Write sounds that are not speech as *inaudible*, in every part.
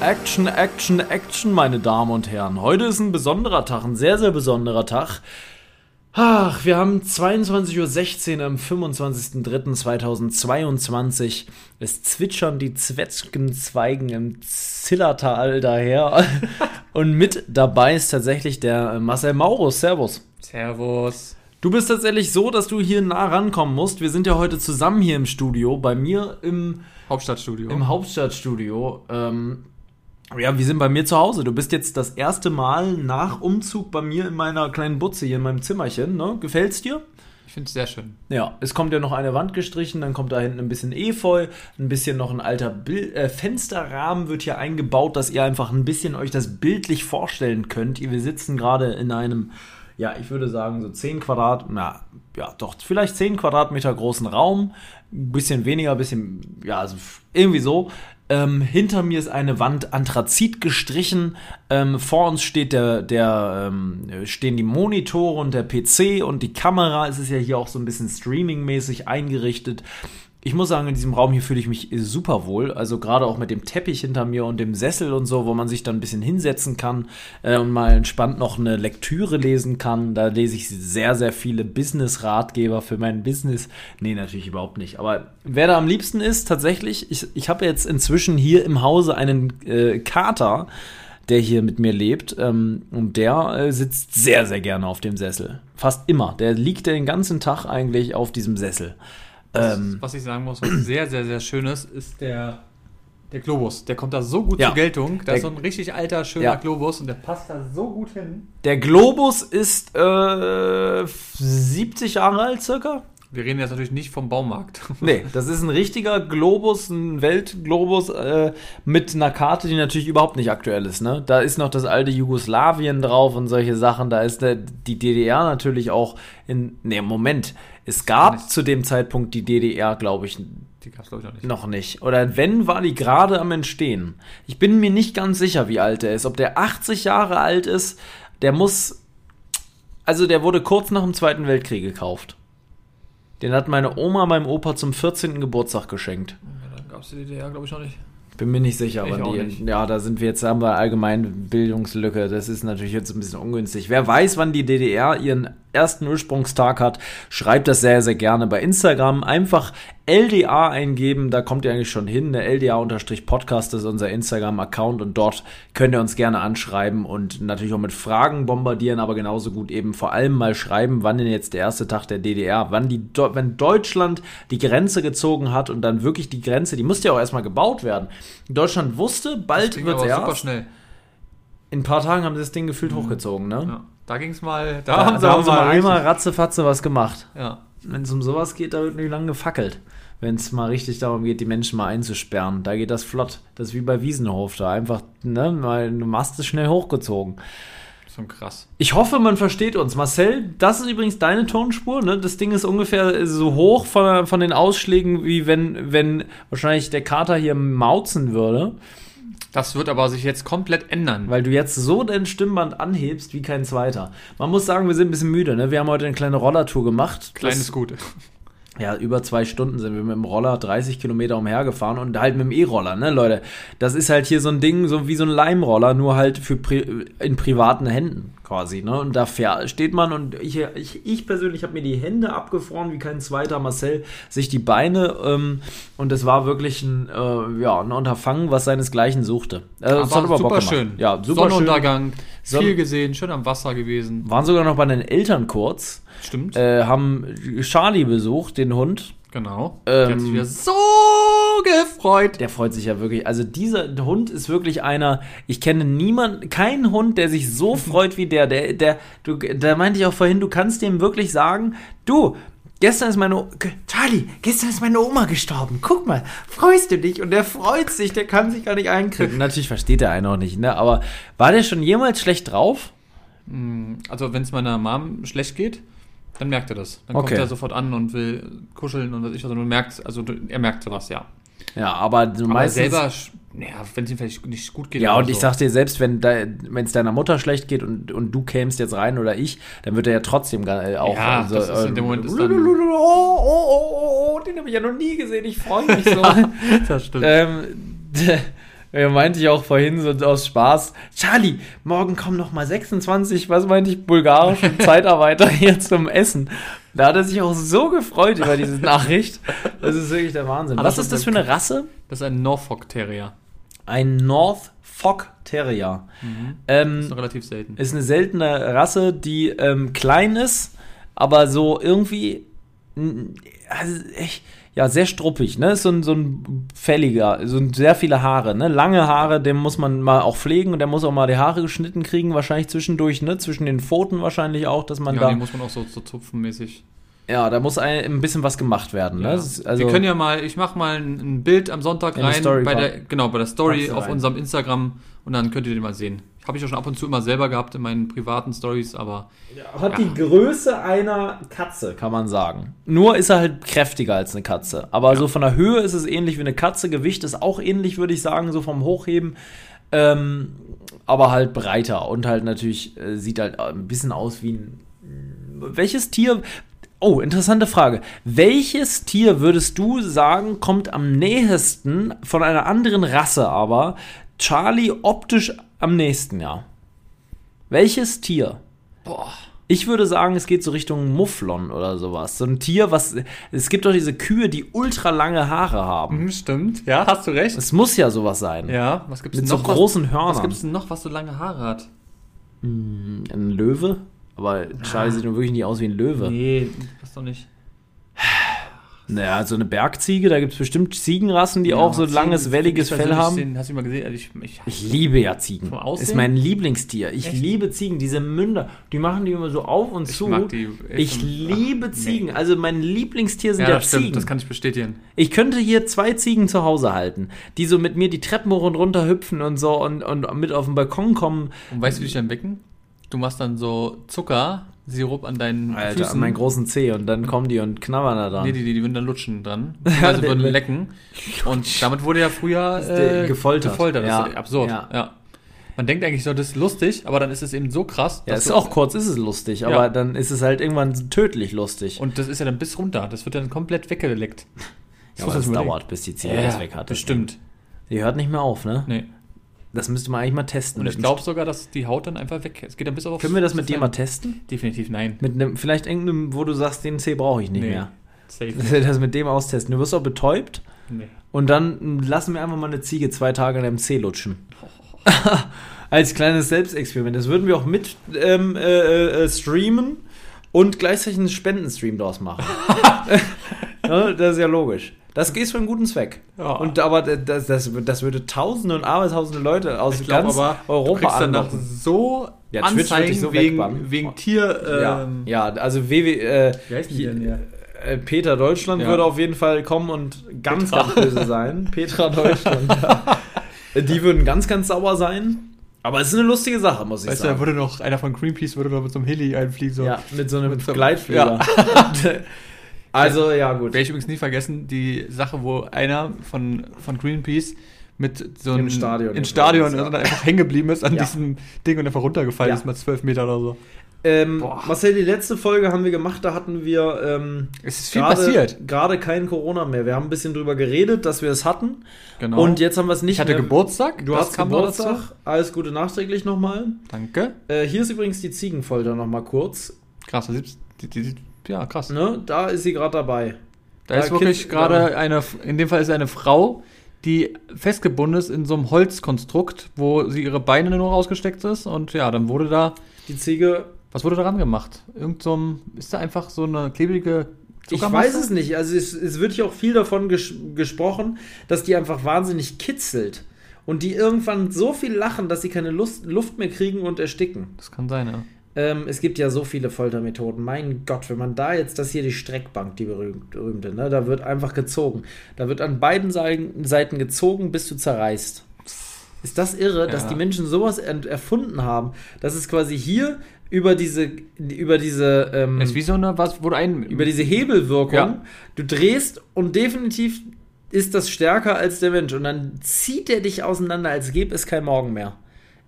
Action, Action, Action, meine Damen und Herren. Heute ist ein besonderer Tag, ein sehr, sehr besonderer Tag. Ach, wir haben 22.16 Uhr am 25.03.2022. Es zwitschern die Zwetschgenzweigen im Zillertal daher. *laughs* und mit dabei ist tatsächlich der Marcel Maurus. Servus. Servus. Du bist tatsächlich so, dass du hier nah rankommen musst. Wir sind ja heute zusammen hier im Studio, bei mir im Hauptstadtstudio. Im Hauptstadtstudio. Ähm, ja, wir sind bei mir zu Hause. Du bist jetzt das erste Mal nach Umzug bei mir in meiner kleinen Butze hier in meinem Zimmerchen. Ne? Gefällt's dir? Ich finde es sehr schön. Ja, es kommt ja noch eine Wand gestrichen, dann kommt da hinten ein bisschen Efeu, ein bisschen noch ein alter Bil äh, Fensterrahmen wird hier eingebaut, dass ihr einfach ein bisschen euch das bildlich vorstellen könnt. Wir sitzen gerade in einem, ja, ich würde sagen so 10 Quadrat, na, ja, doch, vielleicht 10 Quadratmeter großen Raum. Ein bisschen weniger, ein bisschen, ja, also irgendwie so. Ähm, hinter mir ist eine Wand Anthrazit gestrichen. Ähm, vor uns steht der, der, ähm, stehen die Monitore und der PC und die Kamera. Es ist ja hier auch so ein bisschen streamingmäßig eingerichtet ich muss sagen, in diesem Raum hier fühle ich mich super wohl. Also gerade auch mit dem Teppich hinter mir und dem Sessel und so, wo man sich dann ein bisschen hinsetzen kann äh, und mal entspannt noch eine Lektüre lesen kann. Da lese ich sehr, sehr viele Business-Ratgeber für mein Business. Nee, natürlich überhaupt nicht. Aber wer da am liebsten ist, tatsächlich, ich, ich habe jetzt inzwischen hier im Hause einen äh, Kater, der hier mit mir lebt. Ähm, und der äh, sitzt sehr, sehr gerne auf dem Sessel. Fast immer. Der liegt den ganzen Tag eigentlich auf diesem Sessel. Ähm, was ich sagen muss, was *clears throat* sehr, sehr, sehr schön ist, ist der, der Globus. Der kommt da so gut ja. zur Geltung. Da ist so ein richtig alter, schöner ja. Globus und der passt da so gut hin. Der Globus ist äh, 70 Jahre alt circa. Wir reden jetzt natürlich nicht vom Baumarkt. *laughs* Nee, das ist ein richtiger Globus, ein Weltglobus äh, mit einer Karte, die natürlich überhaupt nicht aktuell ist. Ne? Da ist noch das alte Jugoslawien drauf und solche Sachen. Da ist der, die DDR natürlich auch in. Nee, Moment. Es gab zu dem Zeitpunkt die DDR, glaube ich, die gab's, glaube ich, noch nicht. Noch nicht. Oder wenn, war die gerade am Entstehen. Ich bin mir nicht ganz sicher, wie alt er ist. Ob der 80 Jahre alt ist, der muss. Also, der wurde kurz nach dem Zweiten Weltkrieg gekauft. Den hat meine Oma meinem Opa zum 14. Geburtstag geschenkt. Ja, dann gab es die DDR, glaube ich, noch nicht. Bin mir nicht sicher, aber die, nicht. ja, da sind wir jetzt, haben wir allgemein Bildungslücke. Das ist natürlich jetzt ein bisschen ungünstig. Wer weiß, wann die DDR ihren ersten Ursprungstag hat, schreibt das sehr, sehr gerne bei Instagram. Einfach LDA eingeben, da kommt ihr eigentlich schon hin. Der LDA-Podcast ist unser Instagram-Account und dort könnt ihr uns gerne anschreiben und natürlich auch mit Fragen bombardieren, aber genauso gut eben vor allem mal schreiben, wann denn jetzt der erste Tag der DDR, wann die, wenn Deutschland die Grenze gezogen hat und dann wirklich die Grenze, die musste ja auch erstmal gebaut werden. Deutschland wusste, bald wird es erst. super schnell. In ein paar Tagen haben sie das Ding gefühlt mhm. hochgezogen, ne? Ja. Da ging es mal, da, da, haben sie, da haben sie mal einmal ratzefatze was gemacht. Ja. Wenn es um sowas geht, da wird nicht lange gefackelt wenn es mal richtig darum geht, die Menschen mal einzusperren. Da geht das flott. Das ist wie bei Wiesenhof da. Einfach, ne, mal, du machst es schnell hochgezogen. Schon krass. Ich hoffe, man versteht uns. Marcel, das ist übrigens deine Tonspur, ne? Das Ding ist ungefähr so hoch von, von den Ausschlägen, wie wenn, wenn wahrscheinlich der Kater hier mauzen würde. Das wird aber sich jetzt komplett ändern. Weil du jetzt so dein Stimmband anhebst wie kein zweiter. Man muss sagen, wir sind ein bisschen müde, ne? Wir haben heute eine kleine Rollertour gemacht. Kleines Gute ja, über zwei Stunden sind wir mit dem Roller 30 Kilometer umhergefahren und halt mit dem E-Roller, ne, Leute. Das ist halt hier so ein Ding, so wie so ein Leimroller, nur halt für Pri in privaten Händen quasi, ne? Und da steht man und ich, ich, ich persönlich habe mir die Hände abgefroren wie kein zweiter Marcel, sich die Beine ähm, und es war wirklich ein, äh, ja, ein Unterfangen, was seinesgleichen suchte. Äh, aber aber super schön. Ja, super Sonnenuntergang, schön. viel gesehen, schön am Wasser gewesen. Waren sogar noch bei den Eltern kurz. Stimmt. Äh, haben Charlie besucht, den Hund. Genau. Ähm, die hat sich wieder so gefreut. Der freut sich ja wirklich. Also dieser Hund ist wirklich einer, ich kenne niemanden, keinen Hund, der sich so *laughs* freut wie der. Der, der, du, da meinte ich auch vorhin, du kannst dem wirklich sagen, du, Gestern ist meine, Charlie, gestern ist meine Oma gestorben. Guck mal, freust du dich? Und der freut sich, der kann sich gar nicht einkriegen. Natürlich versteht der einen auch nicht, ne? Aber war der schon jemals schlecht drauf? Mm, also, wenn es meiner Mom schlecht geht, dann merkt er das. Dann okay. kommt er sofort an und will kuscheln und was ich, also du merkst, also er merkt sowas, ja. Ja, aber du aber meistens, selber, ja, wenn es ihm vielleicht nicht gut geht. Ja, und so. ich sag dir, selbst wenn es deiner Mutter schlecht geht und, und du kämst jetzt rein oder ich, dann wird er ja trotzdem äh, auch. Ja, also, das ist in dem Moment ist dann, *laughs* oh, oh, oh, oh, den habe ich ja noch nie gesehen, ich freue mich so. ja, *laughs* das stimmt. Ähm, Er *laughs* meinte ich auch vorhin so aus Spaß, Charlie, morgen kommen noch mal 26, was meinte ich, bulgarische *laughs* Zeitarbeiter hier zum Essen. Da hat er sich auch so gefreut über diese Nachricht. Das ist wirklich der Wahnsinn. Was ist das für eine Rasse? Das ist ein Norfolk Terrier. Ein Norfolk Terrier. Mhm. Ähm, ist relativ selten. Ist eine seltene Rasse, die ähm, klein ist, aber so irgendwie also echt, ja, sehr struppig, ne? Ist so ein, so ein fälliger, so ein, sehr viele Haare, ne? Lange Haare, den muss man mal auch pflegen und der muss auch mal die Haare geschnitten kriegen, wahrscheinlich zwischendurch, ne? Zwischen den Pfoten wahrscheinlich auch, dass man ja, da. Ja, die muss man auch so, so zupfenmäßig. Ja, da muss ein, ein bisschen was gemacht werden. Ne? Ja. Also Wir können ja mal, ich mache mal ein Bild am Sonntag rein bei der, genau, bei der Story auf rein. unserem Instagram und dann könnt ihr den mal sehen. Habe ich ja schon ab und zu immer selber gehabt in meinen privaten Stories, aber. Ja, hat ja. die Größe einer Katze, kann man sagen. Nur ist er halt kräftiger als eine Katze. Aber ja. so von der Höhe ist es ähnlich wie eine Katze. Gewicht ist auch ähnlich, würde ich sagen, so vom Hochheben. Ähm, aber halt breiter und halt natürlich äh, sieht halt ein bisschen aus wie ein. Welches Tier. Oh, interessante Frage. Welches Tier würdest du sagen, kommt am nähesten von einer anderen Rasse aber Charlie optisch am nächsten Jahr? Welches Tier? Boah. Ich würde sagen, es geht so Richtung Mufflon oder sowas. So ein Tier, was. Es gibt doch diese Kühe, die ultra lange Haare haben. Hm, stimmt, ja, hast du recht. Es muss ja sowas sein. Ja, was gibt's Mit noch? so großen Hörnern. Was gibt es denn noch, was so lange Haare hat? Hm, ein Löwe? Aber Charlie ah. sieht nur wirklich nicht aus wie ein Löwe. Nee, das doch nicht. Naja, so eine Bergziege, da gibt es bestimmt Ziegenrassen, die ja, auch so Ziegen, langes, welliges Fell haben. Den, hast du mal gesehen? Also ich, ich, ich, liebe ja Ziegen. Ist mein Lieblingstier. Ich echt? liebe Ziegen. Diese Münder, die machen die immer so auf und zu. Mag die ich liebe Ach, Ziegen. Nee. Also mein Lieblingstier sind ja, ja Ziegen. Stimmt, das kann ich bestätigen. Ich könnte hier zwei Ziegen zu Hause halten, die so mit mir die Treppen hoch und runter hüpfen und so und, und mit auf den Balkon kommen. Und weißt du, wie ich dann wecken? Du machst dann so Zucker Sirup an deinen Alter, Füßen. an meinen großen Zeh und dann kommen die und knabbern da dran. Nee, die, die, die würden dann lutschen dran. *laughs* Also würden lecken. Und damit wurde ja früher äh, gefoltert. gefoltert. Das ja. ist absurd. Ja. ja. Man denkt eigentlich so, das ist lustig, aber dann ist es eben so krass. Ja, ist auch kurz ist es lustig, aber ja. dann ist es halt irgendwann tödlich lustig. Und das ist ja dann bis runter. Das wird dann komplett weggeleckt. Das, ja, aber das dauert, bis die ja, das weg hat. Bestimmt. Die hört nicht mehr auf, ne? Nee. Das müsste man eigentlich mal testen. Und ich glaube sogar, dass die Haut dann einfach weg. Es geht dann bis auf. Können wir das mit dir mal testen? Definitiv nein. Mit einem, vielleicht irgendeinem, wo du sagst, den C brauche ich nicht nee. mehr. Safe. Dass wir das mit dem austesten. Du wirst auch betäubt. Nee. Und dann lassen wir einfach mal eine Ziege zwei Tage in einem C lutschen. *laughs* Als kleines Selbstexperiment. Das würden wir auch mit ähm, äh, äh, streamen und gleichzeitig einen Spendenstream daraus machen. *laughs* das ist ja logisch. Das geht für einen guten Zweck. Ja. Und aber das, das, das würde Tausende und Abertausende Leute aus glaub, ganz Europa du dann noch so ja, Anzeigen so wegen, wegen Tier. Ähm, ja, ja, also WW. Äh, Wie heißt die denn hier? Äh, Peter Deutschland ja. würde auf jeden Fall kommen und ganz, Petra. ganz böse sein. *laughs* Petra Deutschland. ja. Die würden ganz, ganz sauer sein. Aber es ist eine lustige Sache, muss ich weißt sagen. Weißt du, da würde noch einer von Greenpeace würde noch mit so einem Heli einfliegen. So. Ja, mit so einem mit Gleitflieger. Ja. *laughs* *laughs* Also, ja, gut. Werde ich übrigens nie vergessen, die Sache, wo einer von, von Greenpeace mit so einem Stadion, im Stadion ja. einfach hängen geblieben ist an *laughs* ja. diesem Ding und einfach runtergefallen ja. ist, mal zwölf Meter oder so. Ähm, Marcel, die letzte Folge haben wir gemacht, da hatten wir. Ähm, es ist viel grade, passiert. Gerade kein Corona mehr. Wir haben ein bisschen drüber geredet, dass wir es hatten. Genau. Und jetzt haben wir es nicht. Ich hatte mehr. Geburtstag. Du hast Geburtstag. Alles Gute nachträglich nochmal. Danke. Äh, hier ist übrigens die Ziegenfolter nochmal kurz. Krass, die, die, die, ja, krass. Ne? Da ist sie gerade dabei. Da, da ist wirklich gerade eine, in dem Fall ist eine Frau, die festgebunden ist in so einem Holzkonstrukt, wo sie ihre Beine nur rausgesteckt ist und ja, dann wurde da die Ziege. Was wurde daran gemacht? Irgend so ein, ist da einfach so eine klebrige Ich weiß es nicht. Also es, es wird hier auch viel davon ges gesprochen, dass die einfach wahnsinnig kitzelt. Und die irgendwann so viel lachen, dass sie keine Lust, Luft mehr kriegen und ersticken. Das kann sein, ja. Ähm, es gibt ja so viele Foltermethoden. Mein Gott, wenn man da jetzt, das hier die Streckbank, die berühmte, ne? da wird einfach gezogen. Da wird an beiden Seiten gezogen, bis du zerreißt. Ist das irre, ja. dass die Menschen sowas erfunden haben? Das ist quasi hier über diese, über diese, ähm, ist wie so eine, was, wo ein, über diese Hebelwirkung. Ja. Du drehst und definitiv ist das stärker als der Mensch und dann zieht er dich auseinander, als gäbe es kein Morgen mehr.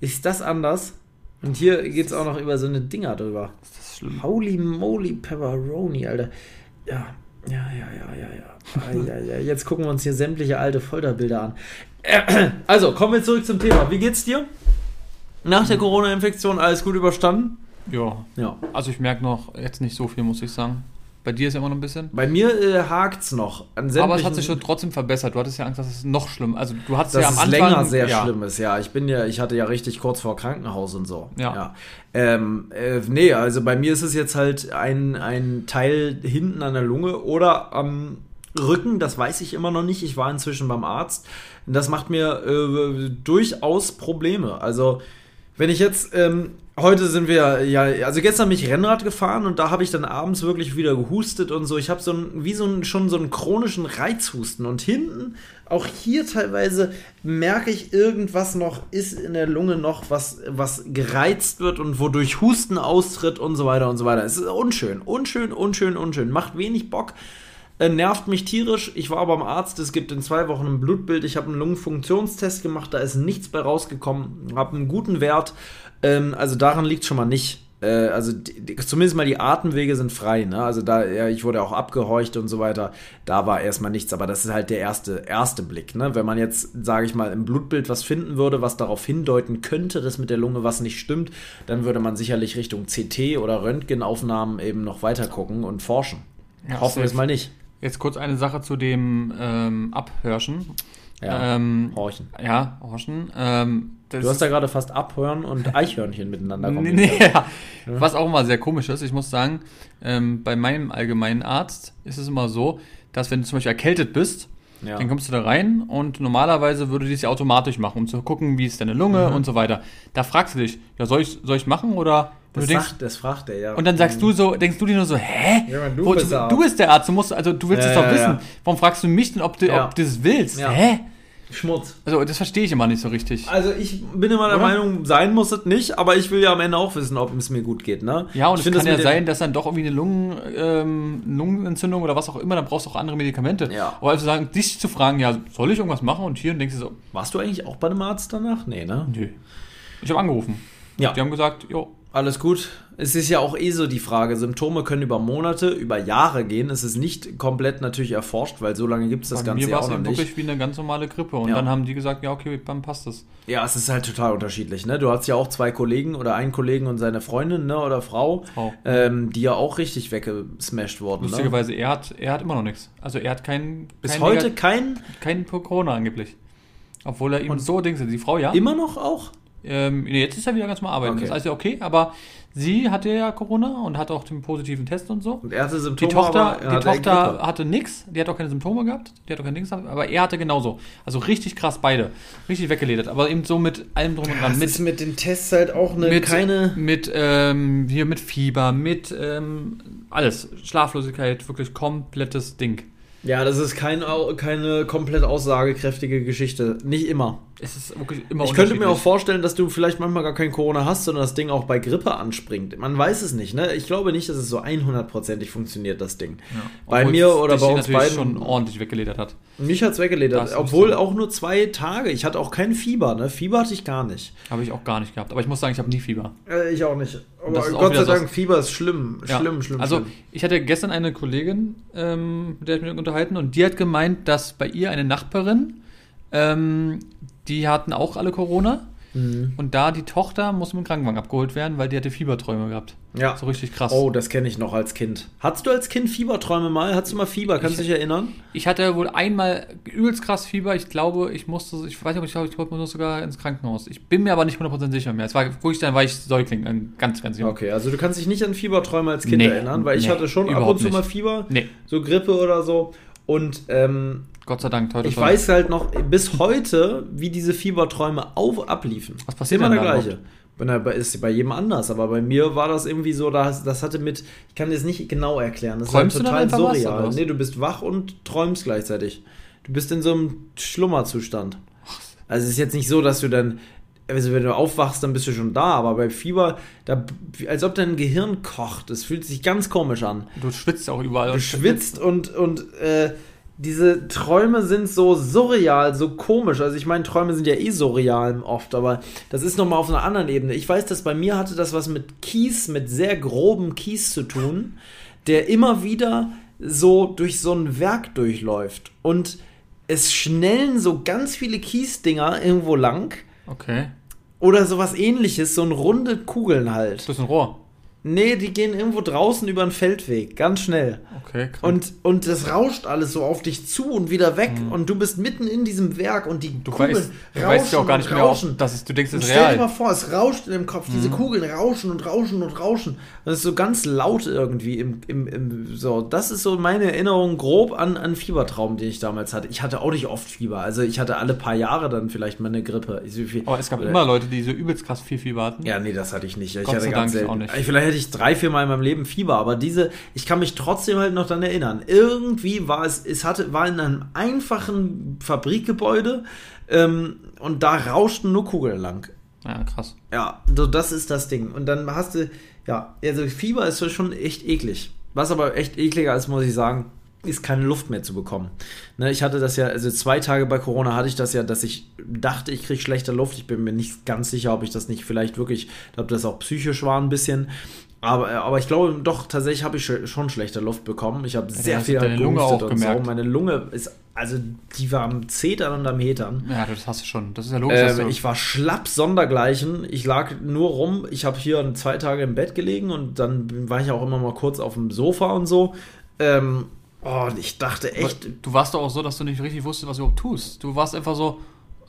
Ist das anders? Und hier geht es auch noch über so eine Dinger drüber. Ist das schlimm? Holy moly pepperoni, Alter. Ja, ja, ja, ja, ja, ja. Ja, ja. Jetzt gucken wir uns hier sämtliche alte Folterbilder an. *clears throat* Also, kommen wir zurück zum Thema. Wie geht's dir? Nach der Corona-Infektion alles gut überstanden? Ja. ja. Also ich merke noch jetzt nicht so viel, muss ich sagen. Bei dir ist ja immer noch ein bisschen. Bei mir äh, hakt es noch. Aber es hat sich schon trotzdem verbessert. Du hattest ja Angst, dass es noch schlimm Also du hattest dass ja am Anfang. länger sehr ja. schlimm ist, ja. Ich bin ja, ich hatte ja richtig kurz vor Krankenhaus und so. Ja. ja. Ähm, äh, nee, also bei mir ist es jetzt halt ein, ein Teil hinten an der Lunge oder am Rücken, das weiß ich immer noch nicht. Ich war inzwischen beim Arzt. Das macht mir äh, durchaus Probleme. Also, wenn ich jetzt ähm, heute sind wir ja, also gestern bin ich Rennrad gefahren und da habe ich dann abends wirklich wieder gehustet und so. Ich habe so ein, wie so ein, schon so einen chronischen Reizhusten und hinten, auch hier teilweise merke ich irgendwas noch, ist in der Lunge noch was, was gereizt wird und wodurch Husten austritt und so weiter und so weiter. Es ist unschön, unschön, unschön, unschön. Macht wenig Bock. Äh, nervt mich tierisch. Ich war beim Arzt, es gibt in zwei Wochen ein Blutbild. Ich habe einen Lungenfunktionstest gemacht, da ist nichts bei rausgekommen. Habe einen guten Wert. Ähm, also daran liegt schon mal nicht. Äh, also die, die, zumindest mal die Atemwege sind frei. Ne? Also da, ja, ich wurde auch abgehorcht und so weiter. Da war erstmal nichts. Aber das ist halt der erste, erste Blick. Ne? Wenn man jetzt, sage ich mal, im Blutbild was finden würde, was darauf hindeuten könnte, dass mit der Lunge was nicht stimmt, dann würde man sicherlich Richtung CT oder Röntgenaufnahmen eben noch weiter gucken und forschen. Ja, Hoffen wir es mal nicht. Jetzt kurz eine Sache zu dem ähm, Abhörschen. Ja, ähm, Horchen. Ja, Horchen. Ähm, du hast da gerade fast Abhören und Eichhörnchen miteinander kombiniert. *laughs* Nee, nee, ja. Was auch immer sehr komisch ist. Ich muss sagen, ähm, bei meinem allgemeinen Arzt ist es immer so, dass wenn du zum Beispiel erkältet bist, ja. dann kommst du da rein und normalerweise würde die es ja automatisch machen, um zu gucken, wie ist deine Lunge mhm. und so weiter. Da fragst du dich, ja, soll ich, soll ich machen oder das, denkst, sagt, das fragt er, ja. Und dann sagst mhm. du so, denkst du dir nur so, hä? Ja, du, Wo, bist du, du, bist der Arzt, du musst, also du willst es doch wissen. Warum fragst du mich denn, ob du, ob du das willst? Hä? Schmutz. Also, das verstehe ich immer nicht so richtig. Also, ich bin immer der Oder? Meinung, sein muss es nicht, aber ich will ja am Ende auch wissen, ob es mir gut geht, ne? Ja, und ich es kann ja sein, dass dann doch irgendwie eine Lungen, ähm, Lungenentzündung oder was auch immer, dann brauchst du auch andere Medikamente. Ja. Aber also sagen, dich zu fragen, ja, soll ich irgendwas machen? Und hier und denkst du so. Warst du eigentlich auch bei einem Arzt danach? Nee, ne? Nö. Ich habe angerufen. Ja. Die haben gesagt, jo, alles gut. Es ist ja auch eh so die Frage, Symptome können über Monate, über Jahre gehen. Es ist nicht komplett natürlich erforscht, weil so lange gibt es das Bei Ganze mir ja auch noch nicht. wirklich wie eine ganz normale Grippe. Und ja. dann haben die gesagt, ja, okay, dann passt das. Ja, es ist halt total unterschiedlich. Ne? Du hast ja auch zwei Kollegen oder einen Kollegen und seine Freundin ne, oder Frau, Frau. Ähm, die ja auch richtig weggesmashed wurden. Ne? Lustigerweise, ne? er, hat, er hat immer noch nichts. Also er hat kein... Bis kein heute kein... Kein Corona angeblich. Obwohl er ihm so Dings die Frau ja. Immer noch auch? Ähm, jetzt ist er wieder ganz mal arbeiten. Okay. Das heißt ja okay, aber sie hatte ja Corona und hatte auch den positiven Test und so. Und er hatte Symptome. Die Tochter, die hatte, Tochter hatte nichts, die hat auch keine Symptome gehabt, die hat auch keine Dings aber er hatte genauso. Also richtig krass beide. Richtig weggeledert. Aber eben so mit allem drum und dran. Das mit, ist mit den Tests halt auch eine mit, keine. Mit, ähm, hier mit Fieber, mit ähm, alles. Schlaflosigkeit, wirklich komplettes Ding. Ja, das ist kein, keine komplett aussagekräftige Geschichte. Nicht immer. Es ist wirklich immer Ich könnte mir auch vorstellen, dass du vielleicht manchmal gar kein Corona hast, sondern das Ding auch bei Grippe anspringt. Man weiß es nicht, ne? Ich glaube nicht, dass es so 100%ig funktioniert, das Ding. Ja. Bei obwohl mir oder bei uns beiden. schon ordentlich weggeledert hat. Mich hat es weggeledert. Obwohl auch nur zwei Tage. Ich hatte auch kein Fieber, ne? Fieber hatte ich gar nicht. Habe ich auch gar nicht gehabt. Aber ich muss sagen, ich habe nie Fieber. Äh, ich auch nicht. Aber Gott sei Dank, Fieber ist schlimm. Ja. Schlimm, schlimm. Also, schlimm. ich hatte gestern eine Kollegin, ähm, mit der ich mich unterhalten, und die hat gemeint, dass bei ihr eine Nachbarin ähm, die hatten auch alle Corona. Mhm. Und da die Tochter muss mit dem Krankenwagen abgeholt werden, weil die hatte Fieberträume gehabt. Ja. So richtig krass. Oh, das kenne ich noch als Kind. Hattest du als Kind Fieberträume mal? Hattest du mal Fieber? Kannst du dich erinnern? Ich hatte wohl einmal übelst krass Fieber. Ich glaube, ich musste, ich weiß nicht, ob ich glaube, ich wollte sogar ins Krankenhaus. Ich bin mir aber nicht 100% sicher mehr. Es war wirklich, dann war ich Säugling, ganz, ganz jung. Okay, also du kannst dich nicht an Fieberträume als Kind nee, erinnern, weil nee, ich hatte schon ab und zu mal Fieber. Nee. So Grippe oder so. Und ähm, Gott sei Dank, heute Ich weiß halt noch bis heute, wie diese Fieberträume auf, abliefen. Was passiert Immer der gleiche. Bei, ist bei jedem anders, aber bei mir war das irgendwie so, das, das hatte mit, ich kann das nicht genau erklären, das Träumst ist halt total surreal. Was, nee, du bist wach und träumst gleichzeitig. Du bist in so einem Schlummerzustand. Also es ist jetzt nicht so, dass du dann, also wenn du aufwachst, dann bist du schon da, aber bei Fieber, da, als ob dein Gehirn kocht, das fühlt sich ganz komisch an. Du schwitzt auch überall. Du schwitzt und, und äh, diese Träume sind so surreal, so komisch. Also ich meine, Träume sind ja eh surreal oft, aber das ist nochmal auf einer anderen Ebene. Ich weiß, dass bei mir hatte das was mit Kies, mit sehr grobem Kies zu tun, der immer wieder so durch so ein Werk durchläuft. Und es schnellen so ganz viele Kiesdinger irgendwo lang. Okay. Oder sowas ähnliches, so ein runde Kugeln halt. Das ist ein Rohr. Nee, die gehen irgendwo draußen über einen Feldweg, ganz schnell. Okay, krass. Und, und das rauscht alles so auf dich zu und wieder weg mhm. und du bist mitten in diesem Werk und die du Kugeln weißt, du rauschen weißt ja auch gar nicht mehr, auf, dass es, du denkst, es ist real. Stell dir mal vor, es rauscht in dem Kopf, mhm. diese Kugeln rauschen und rauschen und rauschen. Das ist so ganz laut irgendwie im, im, im so. Das ist so meine Erinnerung grob an, an Fiebertraum, den ich damals hatte. Ich hatte auch nicht oft Fieber, also ich hatte alle paar Jahre dann vielleicht mal eine Grippe. Aber es gab oder, immer Leute, die so übelst krass viel Fieber hatten. Ja, nee, das hatte ich nicht. Ich Gott hatte ganz selten. Auch nicht. Vielleicht hätte ich drei, vier Mal in meinem Leben Fieber, aber diese, ich kann mich trotzdem halt noch daran erinnern. Irgendwie war es, es hatte, war in einem einfachen Fabrikgebäude ähm, und da rauschten nur Kugeln lang. Ja, krass. Ja, so das ist das Ding. Und dann hast du, ja, also Fieber ist schon echt eklig. Was aber echt ekliger ist, muss ich sagen, ist keine Luft mehr zu bekommen. Ne, ich hatte das ja, also zwei Tage bei Corona hatte ich das ja, dass ich dachte, ich kriege schlechte Luft. Ich bin mir nicht ganz sicher, ob ich das nicht vielleicht wirklich, ob das auch psychisch war ein bisschen. Aber, aber ich glaube doch, tatsächlich habe ich schon schlechte Luft bekommen. Ich habe ja, sehr viel deine Lunge auch gemerkt. So. Meine Lunge ist, also die war am Zetern und am Hetern. Ja, das hast du schon. Das ist ja logisch. Äh, ich war schlapp sondergleichen. Ich lag nur rum. Ich habe hier zwei Tage im Bett gelegen und dann war ich auch immer mal kurz auf dem Sofa und so. Ähm, oh, und ich dachte echt. Du warst doch auch so, dass du nicht richtig wusstest, was du überhaupt tust. Du warst einfach so,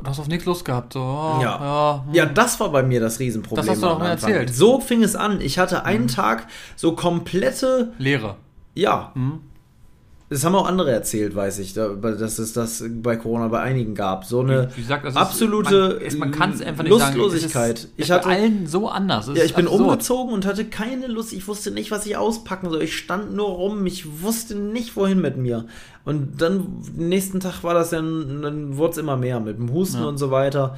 Du hast auf nichts Lust gehabt. So, oh, ja. Ja, hm. ja, das war bei mir das Riesenproblem. Das hast du doch mal erzählt. So fing es an. Ich hatte einen mhm. Tag so komplette. Leere. Ja. Mhm. Das haben auch andere erzählt, weiß ich, dass es das bei Corona bei einigen gab. So eine gesagt, absolute ist, man, man einfach nicht Lustlosigkeit. Sagen, ich hatte bei allen so anders. ja, ich bin absurd. umgezogen und hatte keine Lust. Ich wusste nicht, was ich auspacken soll. Ich stand nur rum. Ich wusste nicht, wohin mit mir. Und dann nächsten Tag war das dann, dann wurde es immer mehr mit dem Husten ja. und so weiter.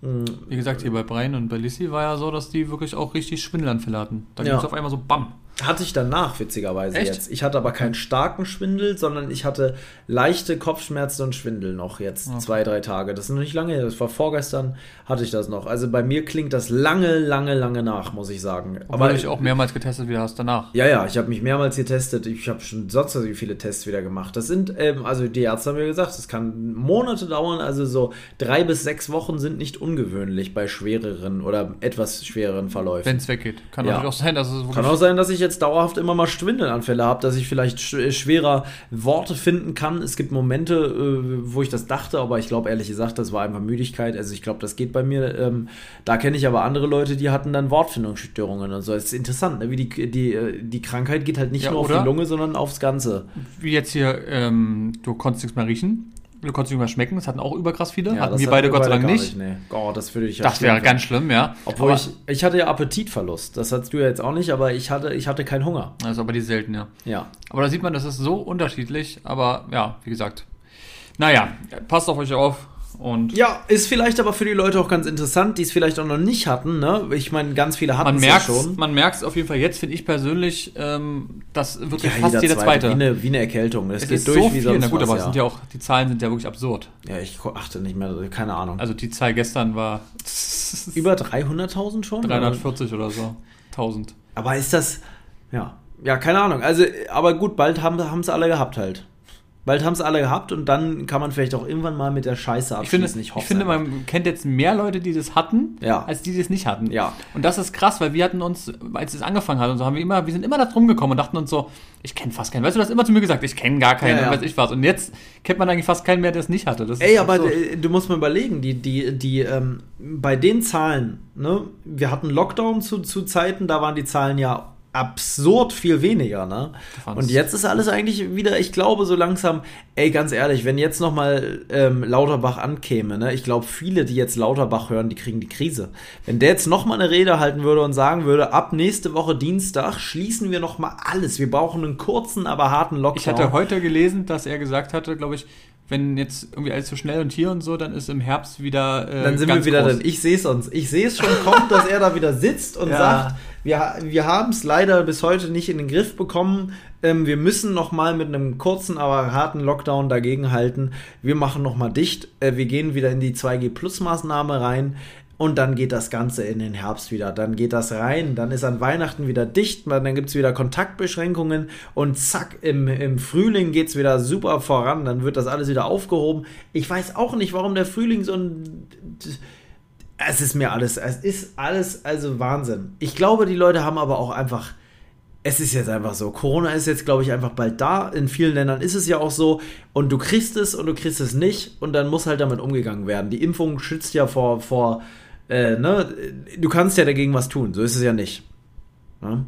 Wie gesagt, hier bei Brian und bei Lissy war ja so, dass die wirklich auch richtig Schwindelanfälle hatten. Da ja. ging es auf einmal so BAM. Hatte ich danach, witzigerweise Echt? jetzt. Ich hatte aber keinen starken Schwindel, sondern ich hatte leichte Kopfschmerzen und Schwindel noch jetzt. Okay. Zwei, drei Tage. Das ist noch nicht lange. Das war vorgestern, hatte ich das noch. Also bei mir klingt das lange, lange, lange nach, muss ich sagen. Aber du dich auch mehrmals getestet wieder hast danach. Ja, ja, ich habe mich mehrmals getestet. Ich habe schon sonst so viele Tests wieder gemacht. Das sind, ähm, also die Ärzte haben mir gesagt, das kann Monate dauern. Also so drei bis sechs Wochen sind nicht ungewöhnlich bei schwereren oder etwas schwereren Verläufen. Wenn es weggeht. Kann ja. auch sein, dass es Kann auch sein, dass ich jetzt dauerhaft immer mal Schwindelanfälle habe, dass ich vielleicht äh, schwerer Worte finden kann. Es gibt Momente, äh, wo ich das dachte, aber ich glaube ehrlich gesagt, das war einfach Müdigkeit. Also ich glaube, das geht bei mir. Ähm, da kenne ich aber andere Leute, die hatten dann Wortfindungsstörungen und so. Es ist interessant, ne? wie die, die, äh, die Krankheit geht halt nicht ja, nur auf die Lunge, sondern aufs Ganze. Wie jetzt hier, ähm, du konntest nichts mehr riechen. Du konntest nicht mehr schmecken, das hatten auch überkrass viele. Ja, hatten wir beide Gott sei Dank nicht. nicht. Nee. Oh, das würde ich Das wäre ganz schlimm, ja. Obwohl aber ich, ich hatte ja Appetitverlust. Das hattest du ja jetzt auch nicht, aber ich hatte, ich hatte keinen Hunger. Das ist aber die selten, ja. Ja. Aber da sieht man, das ist so unterschiedlich, aber ja, wie gesagt. Naja, passt auf euch auf. Und ja, ist vielleicht aber für die Leute auch ganz interessant, die es vielleicht auch noch nicht hatten. Ne? Ich meine, ganz viele hatten es ja schon. Man merkt es auf jeden Fall jetzt, finde ich persönlich, ähm, dass wirklich ja, fast jeder, zweite. Wie eine, wie eine Erkältung. Es, es geht durch so wie sonst Na gut, was, aber ja. sind ja auch, die Zahlen sind ja wirklich absurd. Ja, ich achte nicht mehr, keine Ahnung. Also die Zahl gestern war *laughs* über 300.000 schon? 340 oder, oder so. 1000. Aber ist das, ja, ja, keine Ahnung. Also, aber gut, bald haben es alle gehabt halt. Bald haben es alle gehabt und dann kann man vielleicht auch irgendwann mal mit der Scheiße abschließen. Ich finde, ich, ich finde man kennt jetzt mehr Leute, die das hatten, ja. als die, die es nicht hatten. Ja. Und das ist krass, weil wir hatten uns, als es angefangen hat und so, haben wir immer, wir sind immer da drum gekommen und dachten uns so, ich kenne fast keinen. Weißt du, du hast immer zu mir gesagt, ich kenne gar keinen, ja, ja. weiß ich was. Und jetzt kennt man eigentlich fast keinen mehr, der es nicht hatte. Ey, aber so. du musst mal überlegen, die, die, die, ähm, bei den Zahlen, ne, wir hatten Lockdown zu, zu Zeiten, da waren die Zahlen ja absurd viel weniger, ne? Und jetzt ist alles eigentlich wieder, ich glaube so langsam, ey, ganz ehrlich, wenn jetzt noch mal ähm, Lauterbach ankäme, ne? Ich glaube, viele, die jetzt Lauterbach hören, die kriegen die Krise. Wenn der jetzt noch mal eine Rede halten würde und sagen würde, ab nächste Woche Dienstag schließen wir noch mal alles. Wir brauchen einen kurzen, aber harten Lockdown. Ich hatte heute gelesen, dass er gesagt hatte, glaube ich, wenn jetzt irgendwie alles so schnell und hier und so, dann ist im Herbst wieder. Äh, dann sind wir wieder groß. drin. Ich sehe es uns. Ich sehe es schon kommt, dass er da wieder sitzt und *laughs* ja. sagt, wir, wir haben es leider bis heute nicht in den Griff bekommen. Ähm, wir müssen noch mal mit einem kurzen, aber harten Lockdown dagegenhalten. Wir machen noch mal dicht. Äh, wir gehen wieder in die 2G-Plus-Maßnahme rein. Und dann geht das Ganze in den Herbst wieder. Dann geht das rein. Dann ist an Weihnachten wieder dicht. Dann gibt es wieder Kontaktbeschränkungen. Und zack, im, im Frühling geht es wieder super voran. Dann wird das alles wieder aufgehoben. Ich weiß auch nicht, warum der Frühling so ein. Es ist mir alles. Es ist alles also Wahnsinn. Ich glaube, die Leute haben aber auch einfach. Es ist jetzt einfach so. Corona ist jetzt, glaube ich, einfach bald da. In vielen Ländern ist es ja auch so. Und du kriegst es und du kriegst es nicht. Und dann muss halt damit umgegangen werden. Die Impfung schützt ja vor, vor äh, ne, du kannst ja dagegen was tun, so ist es ja nicht. Ne?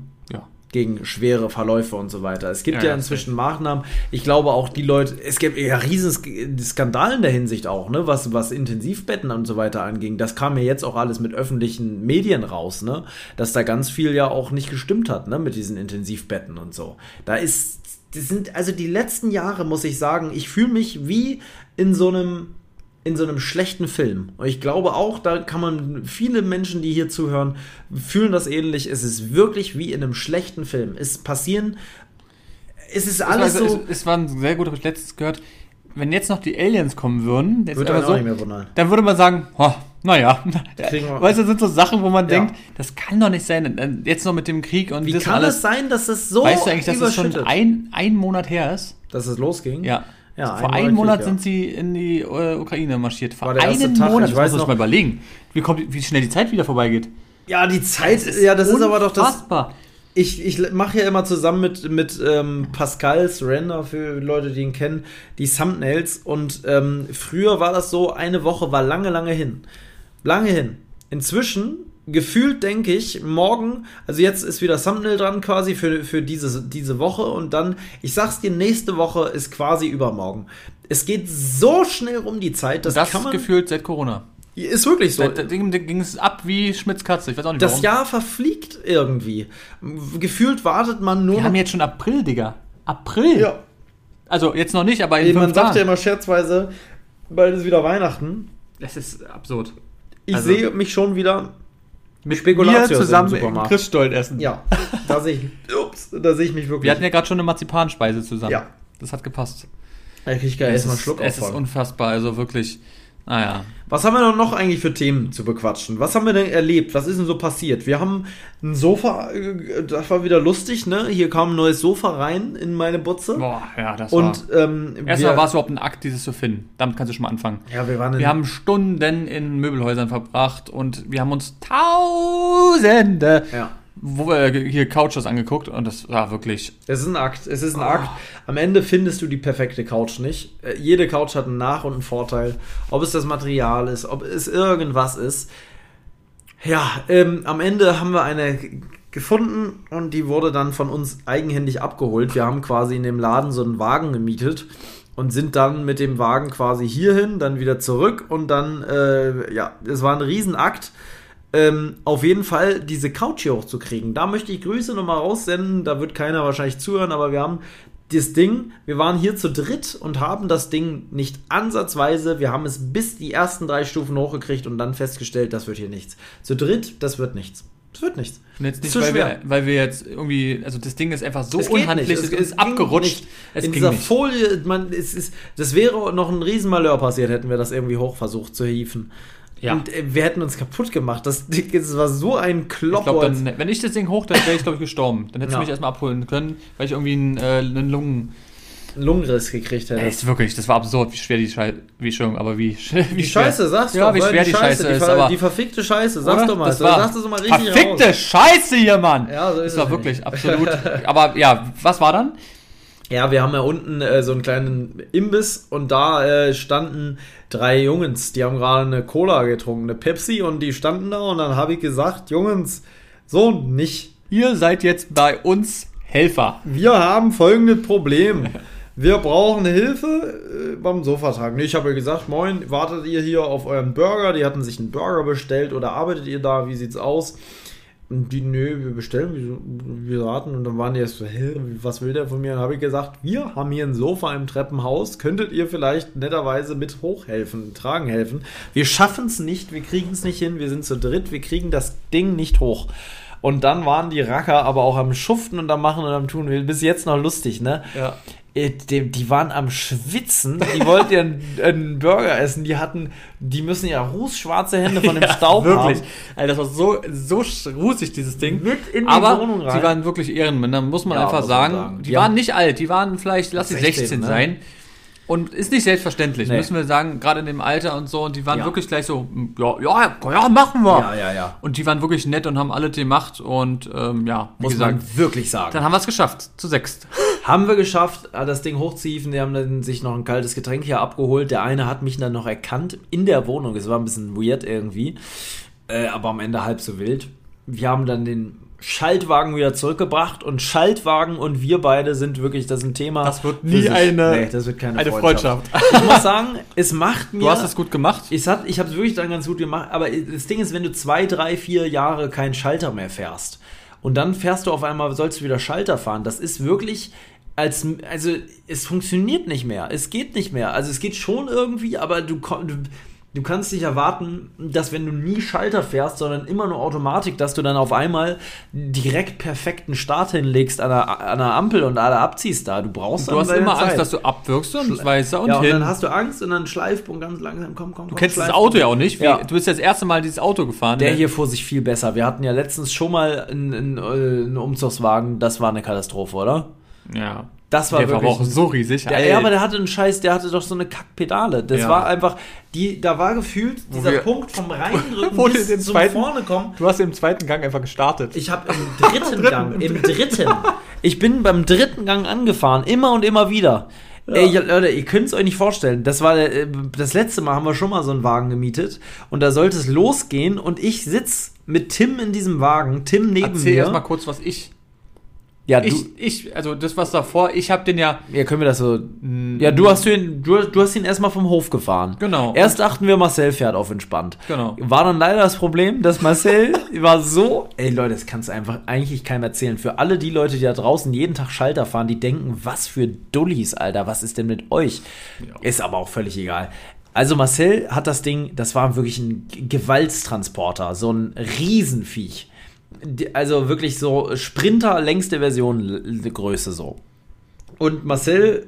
Gegen schwere Verläufe und so weiter. Es gibt ja, ja inzwischen Maßnahmen. Ich glaube auch die Leute, es gibt ja riesen Skandale in der Hinsicht auch, ne, was, was Intensivbetten und so weiter anging. Das kam ja jetzt auch alles mit öffentlichen Medien raus, ne, dass da ganz viel ja auch nicht gestimmt hat, ne, mit diesen Intensivbetten und so. Da ist, das sind, also die letzten Jahre, muss ich sagen, ich fühle mich wie in so einem, in so einem schlechten Film. Und ich glaube auch, da kann man, viele Menschen, die hier zuhören, fühlen das ähnlich. Es ist wirklich wie in einem schlechten Film. Es passieren, es ist alles es war, so. Es, es war ein sehr gut, habe ich letztens gehört. Wenn jetzt noch die Aliens kommen würden, würde so, dann würde man sagen, oh, naja, weißt du, das sind so Sachen, wo man ja. denkt, das kann doch nicht sein. Jetzt noch mit dem Krieg und Wie kann alles, es sein, dass es so Weißt du eigentlich, dass es schon ein, ein Monat her ist? Dass es losging? Ja. Ja, Vor einem Monat, sind sie in die äh, Ukraine marschiert. Vor einem Tag, Monat, ich weiß muss noch, mal überlegen, wie, kommt, wie schnell die Zeit wieder vorbeigeht. Ja, die Zeit, das ja, das ist aber doch das. Ich, ich mache ja immer zusammen mit, mit ähm, Pascals Render, für Leute, die ihn kennen, die Thumbnails. Und ähm, früher war das so, eine Woche war lange, lange hin. Lange hin. Inzwischen gefühlt denke ich, morgen, also jetzt ist wieder Thumbnail dran quasi für, für diese, diese Woche und dann, ich sag's dir, nächste Woche ist quasi übermorgen. Es geht so schnell um die Zeit, dass das kann man, gefühlt seit Corona. Ist wirklich so. Da, ging es ab wie Schmitz Katze. Ich weiß auch nicht Das warum. Jahr verfliegt irgendwie. Gefühlt wartet man nur. Wir haben jetzt schon April, Digga. April? Ja. Also jetzt noch nicht, aber in Man sagt ja immer scherzweise, bald ist wieder Weihnachten. Es ist absurd. Ich also, sehe mich schon wieder mit Spekulatius zusammen im Supermarkt. Christstollen essen. Ja, da sehe ich, ups, da sehe ich mich wirklich. Wir hatten ja gerade schon eine Marzipanspeise zusammen. Ja. Das hat gepasst. Ich geil, erstmal Schluck Es ist unfassbar, also wirklich. Naja. Was haben wir noch eigentlich für Themen zu bequatschen? Was haben wir denn erlebt? Was ist denn so passiert? Wir haben ein Sofa, äh, das war wieder lustig, ne? Hier kam ein neues Sofa rein in meine Butze. Boah, ja, das Und, war. Ähm, Erstmal war es überhaupt ein Akt, dieses zu finden. Damit kannst du schon mal anfangen. Ja, wir waren Wir haben Stunden in Möbelhäusern verbracht und wir haben uns Tausende ja wo wir hier Couches angeguckt und das war wirklich. Es ist ein Akt. Es ist ein oh. Akt. Am Ende findest du die perfekte Couch nicht. Äh, jede Couch hat einen Nach- und einen Vorteil. Ob es das Material ist, ob es irgendwas ist. Ja, ähm, am Ende haben wir eine gefunden und die wurde dann von uns eigenhändig abgeholt. Wir haben quasi in dem Laden so einen Wagen gemietet und sind dann mit dem Wagen quasi hierhin, dann wieder zurück und dann, äh, ja, es war ein Riesenakt ähm, auf jeden Fall diese Couch hier hochzukriegen. Da möchte ich Grüße nochmal raussenden. Da wird keiner wahrscheinlich zuhören, aber wir haben das Ding, wir waren hier zu dritt und haben das Ding nicht ansatzweise, wir haben es bis die ersten drei Stufen hochgekriegt und dann festgestellt, das wird hier nichts. Zu dritt, das wird nichts. Das wird nichts. Und jetzt nicht, weil wir, weil wir, jetzt irgendwie, also das Ding ist einfach so es unhandlich, es, es, ist abgerutscht. Es In dieser nicht. Folie, man, es ist, das wäre noch ein Riesenmalheur passiert, hätten wir das irgendwie hoch versucht zu hieven. Ja. Und äh, wir hätten uns kaputt gemacht. Das, *laughs* das war so ein Klopper. Wenn ich das Ding hoch, dann wäre ich, glaube ich, gestorben. Dann hätte ja. ich mich erstmal abholen können, weil ich irgendwie einen, äh, einen Lungen. einen Lungenriss gekriegt hättest. Echt, wirklich, das war absurd, wie schwer die Scheiße, wie schön, aber wie, *laughs* wie die Scheiße, sagst du ja, wie schwer die, die Scheiße, ist, die, aber die verfickte Scheiße, sagst oder? du mal, das war sagst du mal richtig verfickte raus. Scheiße hier, Mann. Ja, so ist das war wirklich absolut. aber ja, was war dann? Ja, wir haben ja unten äh, so einen kleinen Imbiss und da äh, standen drei Jungs, die haben gerade eine Cola getrunken, eine Pepsi und die standen da und dann habe ich gesagt, Jungs, so nicht. Ihr seid jetzt bei uns Helfer. Wir haben folgendes Problem. Wir brauchen Hilfe äh, beim Sofatragen. Ich habe ja gesagt, moin, wartet ihr hier auf euren Burger? Die hatten sich einen Burger bestellt oder arbeitet ihr da? Wie sieht's aus? Und die, nö, wir bestellen, wir, warten. Und dann waren die erst so, hä, was will der von mir? Dann habe ich gesagt, wir haben hier ein Sofa im Treppenhaus. Könntet ihr vielleicht netterweise mit hochhelfen, tragen helfen? Wir schaffen es nicht, wir kriegen es nicht hin. Wir sind zu dritt, wir kriegen das Ding nicht hoch. Und dann waren die Racker aber auch am Schuften und am Machen und am Tun. Bis jetzt noch lustig, ne? Ja. Äh, Die, die waren am Schwitzen, die wollten ja einen, einen Burger essen, die hatten, die müssen ja rußschwarze Hände von dem *laughs* Staub wirklich. haben. Alter, das war so, so rußig, dieses Ding. Mit in die Aber Wohnung rein. sie waren wirklich Ehrenmänner, muss man Ja, einfach muss sagen. sagen. Die, Die waren nicht alt, die waren vielleicht, lass sie 16, 16 ne? sein. Und ist nicht selbstverständlich, Nee. müssen wir sagen, gerade in dem Alter und so. Und die waren Ja. wirklich gleich so, ja, ja, ja, machen wir. Ja, ja, ja. Und die waren wirklich nett und haben alle gemacht. Und ähm, ja, Muss gesagt, man wirklich sagen. dann haben wir es geschafft, zu sechst. *laughs* haben wir geschafft, äh, das Ding hochzuhieven. Die haben dann sich noch ein kaltes Getränk hier abgeholt. Der eine hat mich dann noch erkannt in der Wohnung. Es war ein bisschen weird irgendwie, äh, aber am Ende halb so wild. Wir haben dann den Schaltwagen wieder zurückgebracht und Schaltwagen und wir beide sind wirklich, das ist ein Thema. Das wird nie sich. eine- nee, das wird keine eine Freundschaft. Freundschaft. Ich muss sagen, es macht mir. Du hast es gut gemacht. Ich, hat, ich habe es wirklich dann ganz gut gemacht, aber das Ding ist, wenn du zwei, drei, vier Jahre keinen Schalter mehr fährst und dann fährst du auf einmal, sollst du wieder Schalter fahren, das ist wirklich als, also es funktioniert nicht mehr, es geht nicht mehr, also es geht schon irgendwie, aber du, kon- du, du kannst nicht erwarten, dass wenn du nie Schalter fährst, sondern immer nur Automatik, dass du dann auf einmal direkt perfekten Start hinlegst an der, an der Ampel und alle abziehst da, du brauchst Du dann hast deine immer. Angst, dass du abwirkst und weißer und ja, und hin. dann hast du Angst und dann Schleifpunkt ganz langsam, komm, komm, du komm, kennst das. Auto ja auch nicht. Wie, Ja. Du bist ja das erste Mal dieses Auto gefahren. Der ne? hier fuhr sich viel besser. Wir hatten ja letztens schon mal einen, einen, äh, einen Umzugswagen. Das war eine Katastrophe, oder? Ja. Das war der war wirklich. aber auch so riesig. der, Ey. ja, aber der hatte einen Scheiß, der hatte doch so eine Kackpedale. Das Ja. war einfach, die, da war gefühlt dieser wir- Punkt vom *laughs* Reindrücken bis zum zweiten- vorne kommen. du hast im zweiten Gang einfach gestartet. Ich habe im dritten *laughs* Gang, im dritten, ich bin beim dritten Gang angefahren, immer und immer wieder. Ey, ja, Leute, ihr könnt es euch nicht vorstellen. Das war äh, das letzte Mal haben wir schon mal so einen Wagen gemietet und da sollte es losgehen und ich sitz mit Tim in diesem Wagen, Tim neben Erzähl mir. erstmal kurz, was ich. Ja, du, Ich, ich, also das, was davor, ich habe den ja. ja, können wir das so. Ja, du hast ihn, du, du hast ihn erstmal vom Hof gefahren. Genau. Erst dachten wir, Marcel fährt auf entspannt. Genau. War dann leider das Problem, dass Marcel *laughs* war so. Ey Leute, das kannst du einfach eigentlich keinem erzählen. Für alle die Leute, die da draußen jeden Tag Schalter fahren, die denken, was für Dullis, Alter, was ist denn mit euch? Ist aber auch völlig egal. Also Marcel hat das Ding, das war wirklich ein Gewaltstransporter, so ein Riesenviech. Also wirklich so Sprinter, längste Version, Größe so. Und Marcel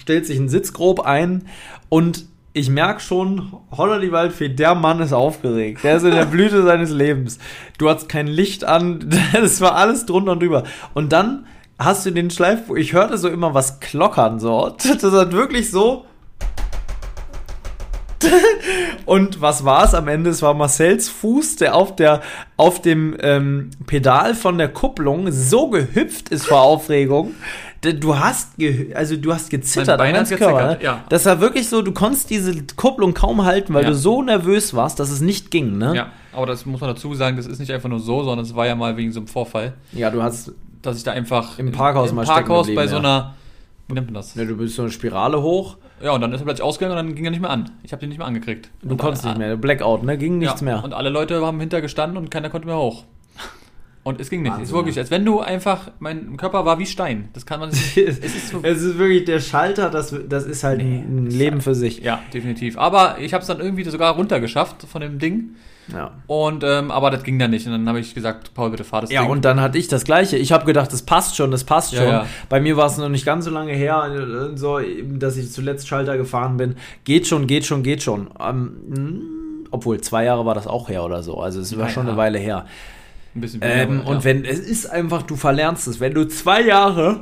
stellt sich einen Sitz grob ein und ich merke schon, Holler die Waldfee, der Mann ist aufgeregt. Der ist in der Blüte *laughs* seines Lebens. Du hast kein Licht an, *laughs* das war alles drunter und drüber. Und dann hast du den Schleif, ich hörte so immer was klockern, so. *laughs* Das hat wirklich so. *laughs* Und was war es am Ende? Es war Marcells Fuß, der auf, der, auf dem ähm, Pedal von der Kupplung so gehüpft ist vor Aufregung. Du hast, also du hast gezittert am ganzen Körper. Ne? ja. Das war wirklich so, du konntest diese Kupplung kaum halten, weil Ja. du so nervös warst, dass es nicht ging. Ne? Ja, aber das muss man dazu sagen, das ist nicht einfach nur so, sondern es war ja mal wegen so einem Vorfall, ja, du hast, dass ich da einfach Im Parkhaus im mal stecken Parkhaus bei so einer, wie nennt man das? ne, du bist so eine Spirale hoch, Ja, und dann ist er plötzlich ausgegangen und dann ging er nicht mehr an. Ich habe den nicht mehr angekriegt. du und konntest nicht mehr, Blackout, ne? Ging nichts ja, mehr. Und alle Leute haben hinter gestanden und keiner konnte mehr hoch. Und es ging nicht. es ist Wahnsinn, wirklich, als wenn du einfach, mein Körper war wie Stein. Das kann man sich es, *laughs* es ist so, ist wirklich der Schalter, das, das ist halt ein ist Leben für sich. Ja, definitiv. Aber ich habe es dann irgendwie sogar runtergeschafft von dem Ding. Ja. Und ähm, aber das ging dann nicht. Und dann habe ich gesagt, Paul, bitte fahr das Ja, Ding. und dann hatte ich das Gleiche. Ich habe gedacht, das passt schon, das passt Ja, schon. ja. Bei mir war es noch nicht ganz so lange her, äh, so, dass ich zuletzt Schalter gefahren bin. Geht schon, geht schon, geht schon. Ähm, mh, obwohl, zwei Jahre war das auch her oder so. Also es war Ja, schon eine Weile her. ein bisschen Ähm, aber, und wenn, es ist einfach, du verlernst es. Wenn du zwei Jahre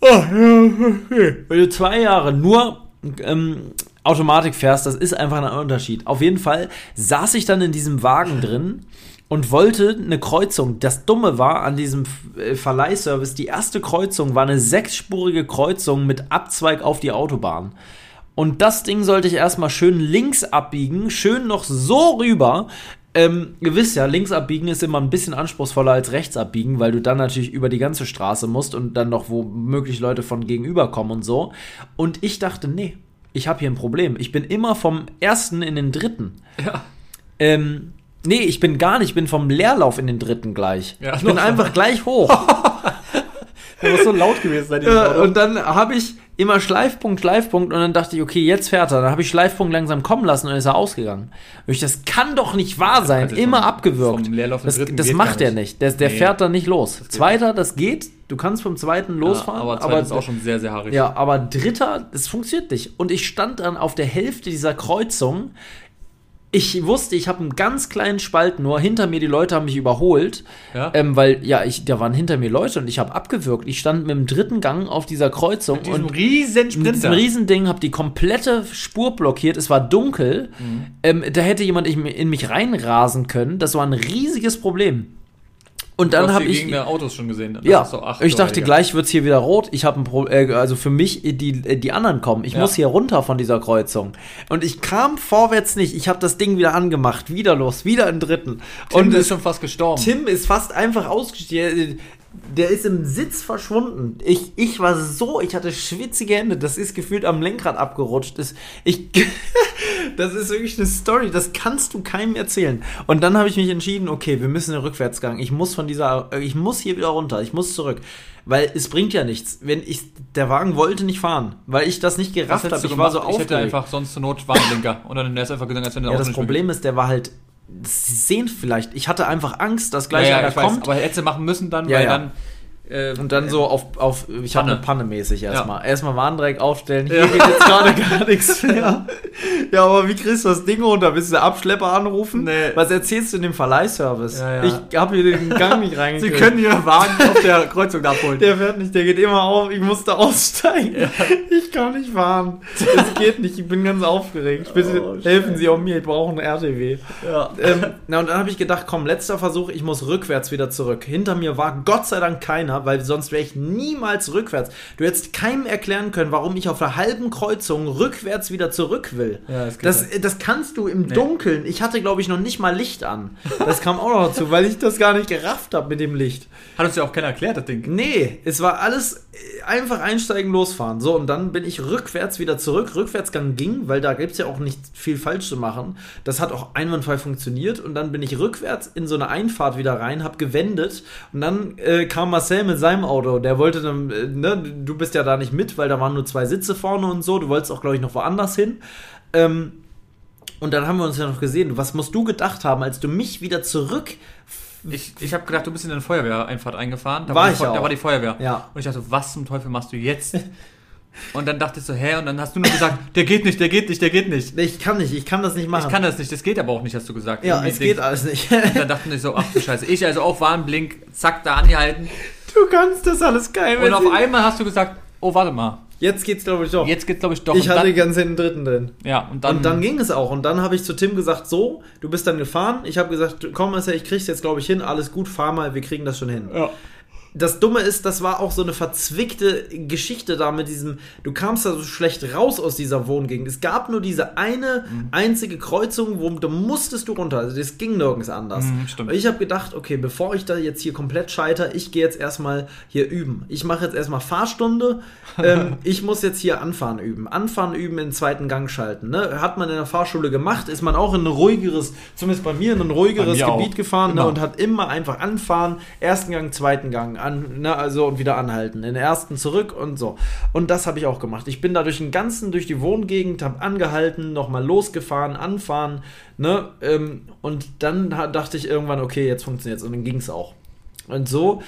Wenn du zwei Jahre nur ähm, Automatik fährst, das ist einfach ein Unterschied. Auf jeden Fall saß ich dann in diesem Wagen drin und wollte eine Kreuzung. Das Dumme war an diesem äh, Verleihservice, die erste Kreuzung war eine sechsspurige Kreuzung mit Abzweig auf die Autobahn. Und das Ding sollte ich erstmal schön links abbiegen, schön noch so rüber. Ähm, ihr wisst ja, links abbiegen ist immer ein bisschen anspruchsvoller als rechts abbiegen, weil du dann natürlich über die ganze Straße musst und dann noch womöglich Leute von gegenüber kommen und so. Und ich dachte, nee, ich habe hier ein Problem. Ich bin immer vom ersten in den dritten. Ja. Ähm, nee, ich bin gar nicht, ich bin vom Leerlauf in den dritten gleich. Ja, ich bin einfach gleich hoch. *laughs* Der muss so laut gewesen sein. Ja, und dann habe ich immer Schleifpunkt, Schleifpunkt und dann dachte ich, okay, jetzt fährt er. Dann habe ich Schleifpunkt langsam kommen lassen und ist er ausgegangen. Und ich, das kann doch nicht wahr sein. Immer vom, abgewürgt. Vom das, das macht er nicht. Der, der nee. fährt dann nicht los. Das Zweiter, das geht. Du kannst vom zweiten losfahren. Ja, aber zweiter ist auch schon sehr, sehr haarig. Ja, aber dritter, das funktioniert nicht. Und ich stand dann auf der Hälfte dieser Kreuzung ich wusste, ich habe einen ganz kleinen Spalt nur. Hinter mir, die Leute haben mich überholt. Ja? Ähm, weil, ja, ich, da waren hinter mir Leute und ich habe abgewürgt. Ich stand mit dem dritten Gang auf dieser Kreuzung. Mit und riesen Sprinter. Mit diesem riesen Ding, habe die komplette Spur blockiert. Es war dunkel. Mhm. Ähm, da hätte jemand in mich reinrasen können. Das war ein riesiges Problem. Und dann habe ich Autos schon gesehen. ja, ich dachte gleich wird's hier wieder rot. Ich habe ein Pro äh, also für mich die äh, die anderen kommen. Ich ja. muss hier runter von dieser Kreuzung. Und ich kam vorwärts nicht. Ich habe das Ding wieder angemacht, wieder los, wieder im dritten. Tim und ist schon fast gestorben. Tim ist fast einfach ausgestiegen der ist im Sitz verschwunden. Ich, ich war so, ich hatte schwitzige Hände. Das ist gefühlt am Lenkrad abgerutscht. Das, ich, *laughs* das ist wirklich eine Story. Das kannst du keinem erzählen. Und dann habe ich mich entschieden, okay, wir müssen den Rückwärtsgang. Ich muss von dieser, ich muss hier wieder runter. Ich muss zurück. Weil es bringt ja nichts. Wenn ich, der Wagen wollte nicht fahren, weil ich das nicht gerafft habe. Ich war so aufgeregt. Ich hätte einfach sonst zur Not Warnblinker. Und dann ist einfach gegangen, als wenn der Ja, das Problem ist, der war halt sehen vielleicht. Ich hatte einfach Angst, dass gleich ja, ja, einer kommt. Weiß, aber hätte machen müssen dann, ja, weil dann äh, und dann so auf, auf ich habe eine Panne mäßig erstmal. Ja. Erstmal Warndreieck aufstellen, hier ja. geht jetzt gerade *laughs* gar nichts *laughs* mehr. Ja, aber wie kriegst du das Ding runter? Willst du den Abschlepper anrufen? Nee. Was erzählst du in dem Verleihservice? Ja. Ich habe hier den Gang nicht *laughs* reingekriegt. Sie können hier Wagen auf der Kreuzung abholen. Der fährt nicht, der geht immer auf. Ich musste aussteigen. Ich kann nicht fahren. Es geht nicht, ich bin ganz aufgeregt. Bitte oh, helfen Sie auch mir, ich brauche einen RTW. Ja. Ähm, na, und dann habe ich gedacht, komm, letzter Versuch, ich muss rückwärts wieder zurück. Hinter mir war Gott sei Dank keiner weil sonst wäre ich niemals rückwärts. Du hättest keinem erklären können, warum ich auf der halben Kreuzung rückwärts wieder zurück will. Ja, das, das, das, kannst du im nee. Dunkeln. Ich hatte, glaube ich, noch nicht mal Licht an. Das kam auch noch dazu, weil ich das gar nicht gerafft habe mit dem Licht. Hat uns ja auch keiner erklärt, das Ding. Nee, es war alles einfach einsteigen, losfahren. So, und dann bin ich rückwärts wieder zurück. Rückwärtsgang ging, weil da gibt es ja auch nicht viel falsch zu machen. Das hat auch einwandfrei funktioniert. Und dann bin ich rückwärts in so eine Einfahrt wieder rein, habe gewendet. Und dann äh, kam Marcel mit seinem Auto. Der wollte dann, äh, ne, du bist ja da nicht mit, weil da waren nur zwei Sitze vorne und so. Du wolltest auch, glaube ich, noch woanders hin. Ähm, und dann haben wir uns ja noch gesehen. Was musst du gedacht haben, als du mich wieder zurück ich, ich habe gedacht, du bist in eine Feuerwehreinfahrt eingefahren. Da war, war ich auch. Da war die Feuerwehr. Ja. Und ich dachte, was zum Teufel machst du jetzt? *laughs* Und dann dachte ich so, hä? Und dann hast du nur gesagt, der geht nicht, der geht nicht, der geht nicht. Ich kann nicht, ich kann das nicht machen. Ich kann das nicht, das geht aber auch nicht, hast du gesagt. Ja, es geht alles nicht. Und dann dachte ich so, ach du Scheiße. Ich also auch Warnblink, zack, da angehalten. Du kannst das alles geil. Und auf einmal hast du gesagt, oh, warte mal. Jetzt geht's, glaube ich, doch. Jetzt geht's, glaube ich, doch. Ich hatte dann, ganz hinten dritten drin. Ja, und dann, und dann ging es auch. Und dann habe ich zu Tim gesagt, so, du bist dann gefahren. Ich habe gesagt, komm, ich krieg's jetzt, glaube ich, hin. Alles gut, fahr mal, wir kriegen das schon hin. Ja das Dumme ist, das war auch so eine verzwickte Geschichte da mit diesem, du kamst da so schlecht raus aus dieser Wohngegend. Es gab nur diese eine mhm. einzige Kreuzung, wo da musstest du runter. Also das ging nirgends anders. Mhm, ich habe gedacht, okay, bevor ich da jetzt hier komplett scheiter, ich gehe jetzt erstmal hier üben. Ich mache jetzt erstmal Fahrstunde. ähm, *laughs* ich muss jetzt hier Anfahren üben. Anfahren üben, in den zweiten Gang schalten. Ne? Hat man in der Fahrschule gemacht, ist man auch in ein ruhigeres, zumindest bei mir in ein ruhigeres Gebiet auch. gefahren ne? und hat immer einfach anfahren, ersten Gang, zweiten Gang an, ne, also und wieder anhalten. Den ersten zurück und so. Und das habe ich auch gemacht. Ich bin da durch den ganzen, durch die Wohngegend, habe angehalten, nochmal losgefahren, anfahren, ne, ähm, und dann dachte ich irgendwann, okay, jetzt funktioniert es und dann ging es auch. Und so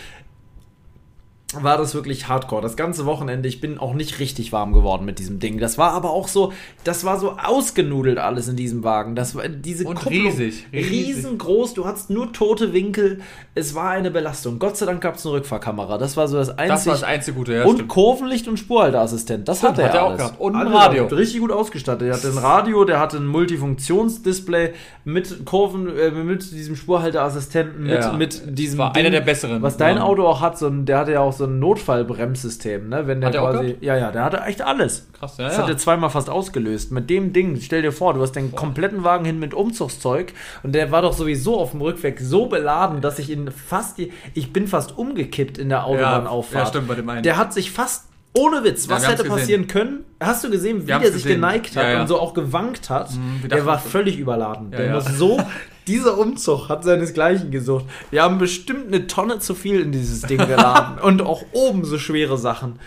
war das wirklich hardcore. Das ganze Wochenende, ich bin auch nicht richtig warm geworden mit diesem Ding. Das war aber auch so, das war so ausgenudelt alles in diesem Wagen. Das war diese Und riesig, riesig. Riesengroß, du hattest nur tote Winkel. Es war eine Belastung. Gott sei Dank gab es eine Rückfahrkamera. Das war so das einzige. Das war das einzige Gute, ja. Und stimmt. Kurvenlicht und Spurhalteassistent. Das stimmt, hat er, hat er auch gehabt. Und ein Radio. Richtig gut ausgestattet. Er hatte ein Radio, der hatte ein Multifunktionsdisplay mit Kurven, äh, mit diesem Spurhalteassistenten, mit, ja. mit diesem. War Ding, einer der besseren. Was dein Auto auch hat, so ein, der hatte ja auch so ein Notfallbremssystem, ne? Wenn der, der quasi. Ja, ja, der hatte echt alles. Krass, ja. Das ja. hat er zweimal fast ausgelöst. Mit dem Ding, stell dir vor, du hast den Boah. kompletten Wagen hin mit Umzugszeug und der war doch sowieso auf dem Rückweg so beladen, dass ich ihn fast. Ich bin fast umgekippt in der Autobahnauffahrt. Ja, ja, stimmt, bei dem einen. Der hat sich fast ohne Witz, was ja, hätte passieren können? Hast du gesehen, wie der sich gesehen. geneigt hat ja, ja. und so auch gewankt hat? Mhm, der war völlig überladen. der muss so *laughs* dieser Umzug hat seinesgleichen gesucht. Wir haben bestimmt eine Tonne zu viel in dieses Ding geladen. *laughs* und auch oben so schwere Sachen.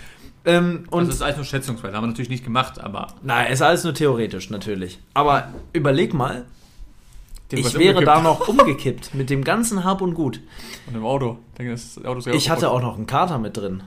Ähm, und das ist alles nur schätzungsweise, haben wir natürlich nicht gemacht, aber. Nein, ist alles nur theoretisch, natürlich. Aber überleg mal, ich wäre umgekippt. da noch umgekippt mit dem ganzen Hab und Gut. Und im Auto. Ich, Auto ich hatte auch noch einen Kater mit drin.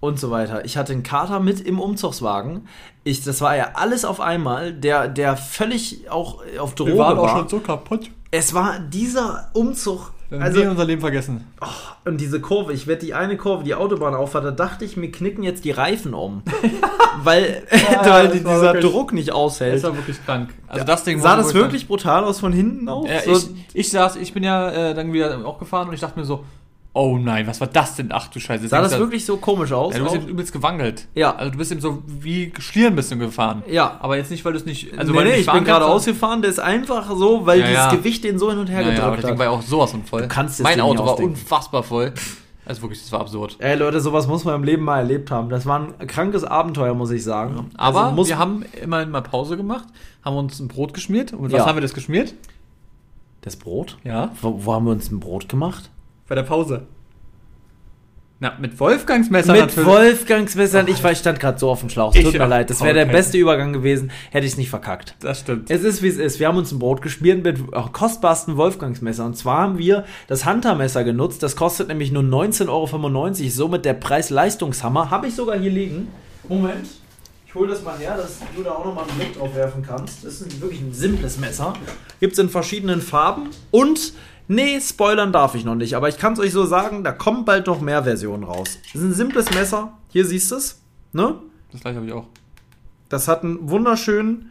Und so weiter. Ich hatte einen Kater mit im Umzugswagen. Ich, das war ja alles auf einmal, der, der völlig auch auf Droge war. Wir waren auch schon so kaputt. Es war dieser Umzug. Wir also, nie unser Leben vergessen. Oh, und diese Kurve, ich werde die eine Kurve, die Autobahn auffahrt, da dachte ich, mir knicken jetzt die Reifen um. *laughs* weil ja, *laughs* weil dieser wirklich, Druck nicht aushält. Das war wirklich krank. Also das Ding Sah das wirklich brutal aus von hinten auch? Ja, so ich, ich saß, ich bin ja äh, dann wieder auch gefahren und ich dachte mir so, oh nein, was war das denn? Ach du Scheiße. Sah das, das wirklich so komisch aus? Ja, du bist eben übelst gewangelt. Ja. Also du bist eben so wie Schlieren bist du gefahren. Ja. Aber jetzt nicht, weil du es nicht. Also nee, weil nee, ich bin gerade ausgefahren, der ist einfach so, weil ja, dieses ja. Gewicht den so hin und her ja, gedrückt ja, aber das Ding war ja auch sowas von voll. Du kannst mein Auto war unfassbar voll. Also wirklich, das war absurd. Ey Leute, sowas muss man im Leben mal erlebt haben. Das war ein krankes Abenteuer, muss ich sagen. Ja. Aber also wir haben immerhin mal Pause gemacht, haben uns ein Brot geschmiert. Und mit was haben wir das geschmiert? Das Brot? Ja. Wo, wo haben wir uns ein Brot gemacht? Bei der Pause. Na, mit Wolfgangsmessern Mit natürlich. Wolfgangsmessern. Ich, ich stand gerade so auf dem Schlauch. Tut mir leid. Das wäre der beste Übergang gewesen. Hätte ich es nicht verkackt. Das stimmt. Es ist, wie es ist. Wir haben uns ein Brot gespielt mit kostbarsten Wolfgangsmesser. Und zwar haben wir das Hunter-Messer genutzt. Das kostet nämlich nur 19,95 Euro. Somit der Preis-Leistungshammer. Habe ich sogar hier liegen. Moment. Ich hole das mal her, dass du da auch nochmal einen Blick drauf werfen kannst. Das ist wirklich ein simples Messer. Gibt es in verschiedenen Farben. Und Nee, spoilern darf ich noch nicht, aber ich kann es euch so sagen, da kommen bald noch mehr Versionen raus. Das ist ein simples Messer. Hier siehst du es. Ne? Das gleiche habe ich auch. Das hat einen wunderschönen.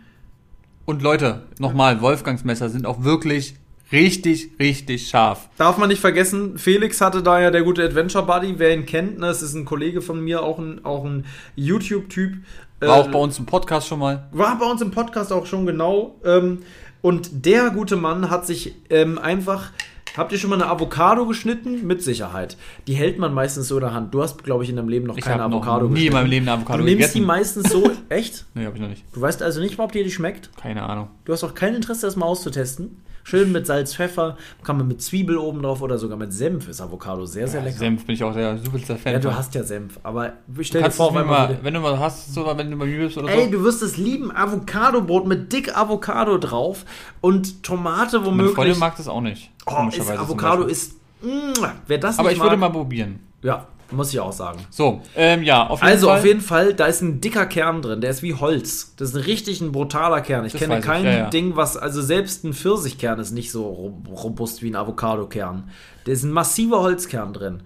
Und Leute, nochmal, Wolfgangsmesser sind auch wirklich richtig, richtig scharf. Darf man nicht vergessen, Felix hatte da ja der gute Adventure Buddy, wer ihn kennt, ne, das ist ein Kollege von mir, auch ein, auch ein YouTube-Typ. War äh, auch bei uns im Podcast schon mal. War bei uns im Podcast auch schon, genau. Ähm, und der gute Mann hat sich ähm, einfach. Habt ihr schon mal eine Avocado geschnitten? Mit Sicherheit. Die hält man meistens so in der Hand. Du hast, glaube ich, in deinem Leben noch ich keine Avocado noch nie geschnitten. Nie in meinem Leben eine Avocado Du nimmst gegessen. die meistens so. *laughs* Echt? nee, hab ich noch nicht. Du weißt also nicht, ob dir die schmeckt? Keine Ahnung. Du hast auch kein Interesse, das mal auszutesten? Schön mit Salz, Pfeffer, kann man mit Zwiebel oben drauf oder sogar mit Senf ist Avocado sehr, sehr ja, lecker. Senf bin ich auch der superster Fan. Ja, du hast ja Senf, aber stell dir vor, wenn, mal, wenn du mal hast, so, wenn du mal bist oder Ey, so. Ey, du wirst es lieben, Avocado-Brot mit dick Avocado drauf und Tomate womöglich. Meine Freundin mag das auch nicht. Oh, ist Avocado ist, mh, wer das Aber ich mag, würde mal probieren. Ja, muss ich auch sagen. So, ähm, ja, auf jeden also, Fall. Also auf jeden Fall, da ist ein dicker Kern drin, der ist wie Holz. Das ist ein richtig ein brutaler Kern. Ich das kenne kein ich, ja, ja. Ding, was, also selbst ein Pfirsichkern ist nicht so robust wie ein Avocadokern. Da ist ein massiver Holzkern drin.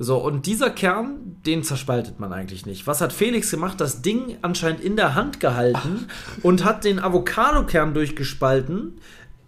So, und dieser Kern, den zerspaltet man eigentlich nicht. Was hat Felix gemacht? Das Ding anscheinend in der Hand gehalten Ach. und hat den Avocadokern durchgespalten.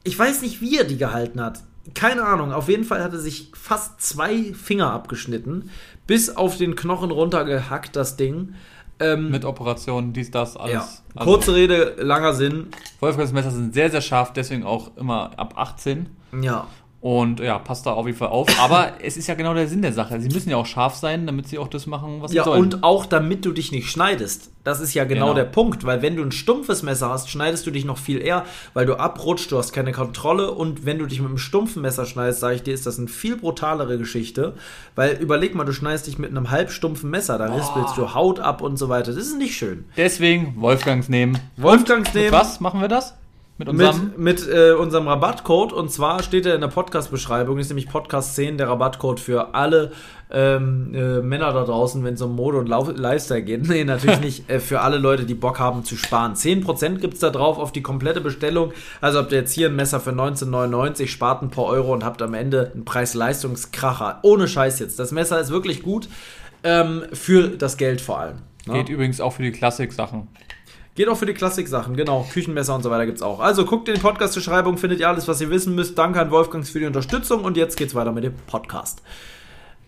Ich weiß nicht, wie er die gehalten hat. Keine Ahnung. Auf jeden Fall hat er sich fast zwei Finger abgeschnitten bis auf den Knochen runtergehackt, das Ding. Ähm, Mit Operationen, dies, das, alles. Ja. Also, Kurze Rede, langer Sinn. Wolfgangsmesser sind sehr, sehr scharf, deswegen auch immer ab 18. Ja. Und ja, passt da auf jeden Fall auf. Aber *laughs* es ist ja genau der Sinn der Sache. Sie müssen ja auch scharf sein, damit sie auch das machen, was sie ja, sollen. Ja, und auch damit du dich nicht schneidest. Das ist ja genau, genau, der Punkt, weil wenn du ein stumpfes Messer hast, schneidest du dich noch viel eher, weil du abrutscht, du hast keine Kontrolle und wenn du dich mit einem stumpfen Messer schneidest, sage ich dir, ist das eine viel brutalere Geschichte, weil überleg mal, du schneidest dich mit einem halbstumpfen Messer, da rispelst du Haut ab und so weiter. Das ist nicht schön. Deswegen Wolfgangs nehmen. Wolfgangs nehmen. was machen wir das? Mit unserem, mit, mit äh, unserem Rabattcode. Und zwar steht er in der Podcast-Beschreibung, ist nämlich Podcast 10 der Rabattcode für alle ähm, äh, Männer da draußen, wenn es um Mode und Lauf Lifestyle geht. *laughs* Nee, natürlich *laughs* nicht. Äh, für alle Leute, die Bock haben zu sparen. 10% gibt es da drauf auf die komplette Bestellung. Also habt ihr jetzt hier ein Messer für 19,99, spart ein paar Euro und habt am Ende einen Preis-Leistungskracher. Ohne Scheiß jetzt. Das Messer ist wirklich gut. Ähm, für das Geld vor allem. Ne? Geht übrigens auch für die Klassik-Sachen. Geht auch für die Klassik-Sachen, genau. Küchenmesser und so weiter gibt es auch. Also guckt in die Podcast-Beschreibung, findet ihr alles, was ihr wissen müsst. Danke an Wolfgangs für die Unterstützung und jetzt geht's weiter mit dem Podcast.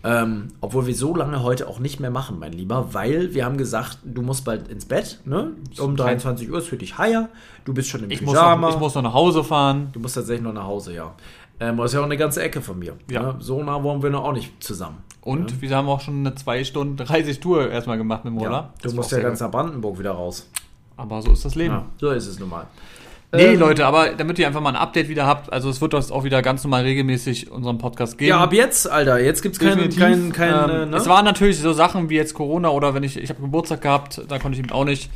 Ähm, obwohl wir so lange heute auch nicht mehr machen, mein Lieber, weil wir haben gesagt, du musst bald ins Bett, ne? Um 23 Uhr ist für dich heier. Du bist schon im ich Pyjama. Muss noch, ich muss noch nach Hause fahren. Du musst tatsächlich noch nach Hause, ja. Ähm, das ist ja auch eine ganze Ecke von mir. Ja. Ne? So nah wollen wir noch auch nicht zusammen. Und ja. wir haben auch schon eine 2 Stunden 30 Tour erstmal gemacht mit dem Roller. Ja, du musst ja ganz nach Brandenburg wieder raus. Aber so ist das Leben. Ja, so ist es nun mal. Nee, ähm, Leute, aber damit ihr einfach mal ein Update wieder habt, also es wird das auch wieder ganz normal regelmäßig unseren Podcast geben. Ja, ab jetzt, Alter, jetzt gibt's keinen kein, kein, ähm, ne? Es waren natürlich so Sachen wie jetzt Corona oder wenn ich, ich habe Geburtstag gehabt, da konnte ich eben auch nicht.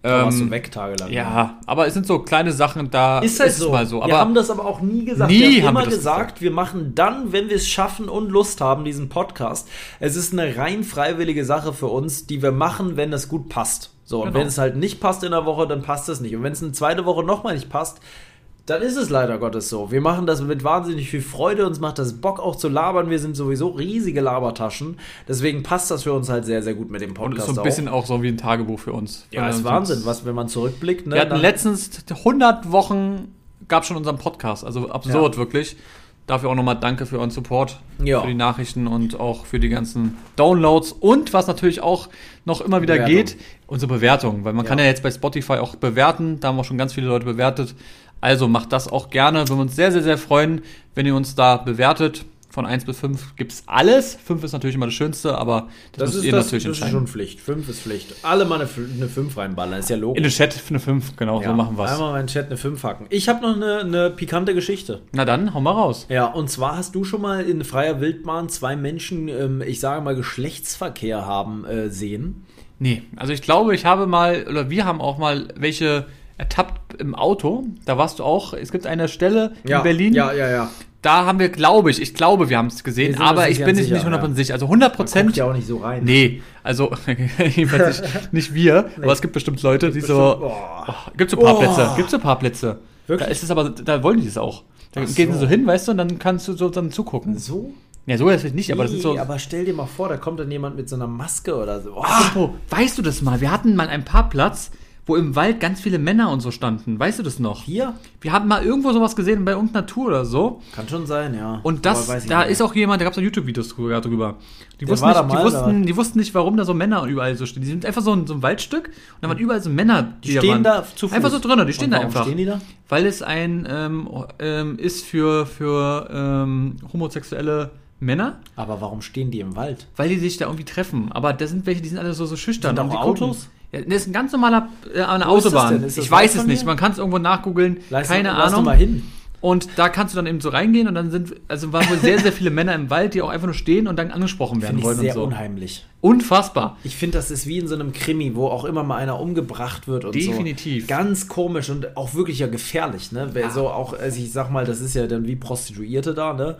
Da warst du ähm, weg tagelang. Ja, aber es sind so kleine Sachen, da ist, halt ist so. mal so. Aber wir haben das aber auch nie gesagt. Nie wir haben immer wir gesagt, gesagt, wir machen dann, wenn wir es schaffen und Lust haben, diesen Podcast. Es ist eine rein freiwillige Sache für uns, die wir machen, wenn es gut passt. So, und genau. wenn es halt nicht passt in der Woche, dann passt es nicht. Und wenn es eine zweite Woche nochmal nicht passt, dann ist es leider Gottes so. Wir machen das mit wahnsinnig viel Freude, uns macht das Bock auch zu labern. Wir sind sowieso riesige Labertaschen. Deswegen passt das für uns halt sehr, sehr gut mit dem Podcast. Und ist so ein bisschen auch, so wie ein Tagebuch für uns. Ja, das ist Wahnsinn, was, wenn man zurückblickt. Ne, wir hatten letztens 100 Wochen, gab schon unseren Podcast. Also absurd, ja. wirklich. Dafür auch nochmal danke für euren Support, ja. für die Nachrichten und auch für die ganzen Downloads. Und was natürlich auch noch immer wieder Bewertung. geht, unsere Bewertung. Weil man ja. kann ja jetzt bei Spotify auch bewerten. Da haben auch schon ganz viele Leute bewertet. Also macht das auch gerne. Wir würden uns sehr, sehr, sehr freuen, wenn ihr uns da bewertet von 1 bis 5 gibt es alles. 5 ist natürlich immer das Schönste, aber das, das müsst ihr das, natürlich das entscheiden. Das ist schon Pflicht. 5 ist Pflicht. Alle mal eine, eine 5 reinballern, ist ja logisch. In den Chat eine 5, genau, ja, so machen wir es. Einmal mal in den Chat eine 5 hacken. Ich habe noch eine, eine pikante Geschichte. Na dann, hau mal raus. Ja, und zwar hast du schon mal in freier Wildbahn zwei Menschen, ähm, ich sage mal, Geschlechtsverkehr haben äh, sehen? Nee, also ich glaube, ich habe mal, oder wir haben auch mal welche ertappt im Auto. Da warst du auch. Es gibt eine Stelle ja, in Berlin. Ja, ja, ja. Da haben wir, glaube ich, ich glaube, wir haben es gesehen, aber ich bin nicht, nicht 100% ja. sicher. Also 100 Prozent. ja auch nicht so rein. Nee, also *laughs* jedenfalls nicht, *laughs* nicht wir, nee. aber es gibt bestimmt Leute, die so. Oh. Oh, gibt so Parkplätze, oh. gibt so Parkplätze. Wirklich? Da ist es aber, da wollen die es auch. Da so. gehen sie so hin, weißt du, und dann kannst du so dann zugucken. So? Ja, so ist es nicht, aber das ist so. Aber stell dir mal vor, da kommt dann jemand mit so einer Maske oder so. Oh. Apropos, weißt du das mal? Wir hatten mal einen Parkplatz, wo im Wald ganz viele Männer und so standen. Weißt du das noch? Hier? Wir haben mal irgendwo sowas gesehen bei irgendeiner Tour oder so. Kann schon sein, ja. Und das, da ist auch jemand, da gab es YouTube-Videos drüber. Die wussten, nicht, die, wussten, die wussten nicht, warum da so Männer überall so stehen. Die sind einfach so ein, so ein Waldstück und da waren überall so Männer, die, die stehen da, da zu Fuß. Einfach so drinnen, die stehen da einfach. stehen die da? Weil es ein ähm, ähm, ist für, für ähm, homosexuelle Männer. Aber warum stehen die im Wald? Weil die sich da irgendwie treffen. Aber da sind welche, die sind alle so, so schüchtern. Sind auch Autos? Gucken. Ja, das ist ein ganz normaler äh, eine Autobahn. Ich weiß es nicht. Man kann es irgendwo nachgoogeln. Keine Ahnung. mal hin. Und da kannst du dann eben so reingehen und dann sind, also waren wohl sehr, sehr viele Männer im Wald, die auch einfach nur stehen und dann angesprochen werden wollen. Sehr und so. unheimlich. Unfassbar. Ich finde, das ist wie in so einem Krimi, wo auch immer mal einer umgebracht wird und Definitiv. so. Ganz komisch und auch wirklich ja gefährlich, ne? Ja. So auch, also ich sag mal, das ist ja dann wie Prostituierte da, ne?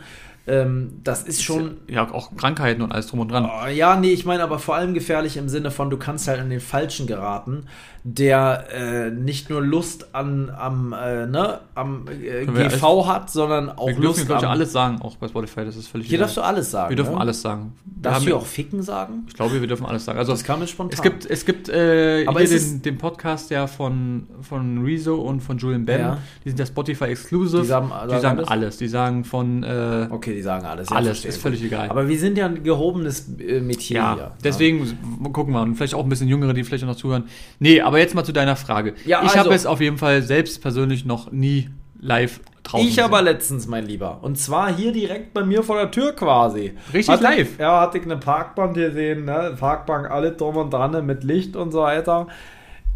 Ähm, das ist schon. Ja, auch Krankheiten und alles drum und dran. Oh, ja, nee, ich meine aber vor allem gefährlich im Sinne von, du kannst halt an den Falschen geraten, der äh, nicht nur Lust an, am, äh, ne, am äh, GV alles, hat, sondern auch wir Lust dürfen, am... alles sagen, auch bei Spotify, das ist völlig Hier darfst du alles sagen. Wir dürfen ne? alles sagen. Darfst du auch Ficken sagen? Ich glaube, wir dürfen alles sagen. Also, das kam jetzt spontan. Es gibt, es gibt äh, aber hier den, den, Podcast ja von, von Rezo und von Julian Ben. Ja. Die sind ja Spotify Exclusive. Die sagen, die sagen alles? alles? Die sagen von... Äh, okay, die sagen alles. Ja, alles, ist völlig egal. Aber wir sind ja ein gehobenes äh, Metier ja, hier. Deswegen ja. gucken wir und vielleicht auch ein bisschen Jüngere, die vielleicht noch zuhören. Nee, aber jetzt mal zu deiner Frage. Ja, ich also, habe es auf jeden Fall selbst persönlich noch nie live draußen Ich aber letztens, mein Lieber. Und zwar hier direkt bei mir vor der Tür quasi. Richtig hatte live? Ja, hatte ich eine Parkbank gesehen, ne? Parkbank, alle drum und dran mit Licht und so weiter.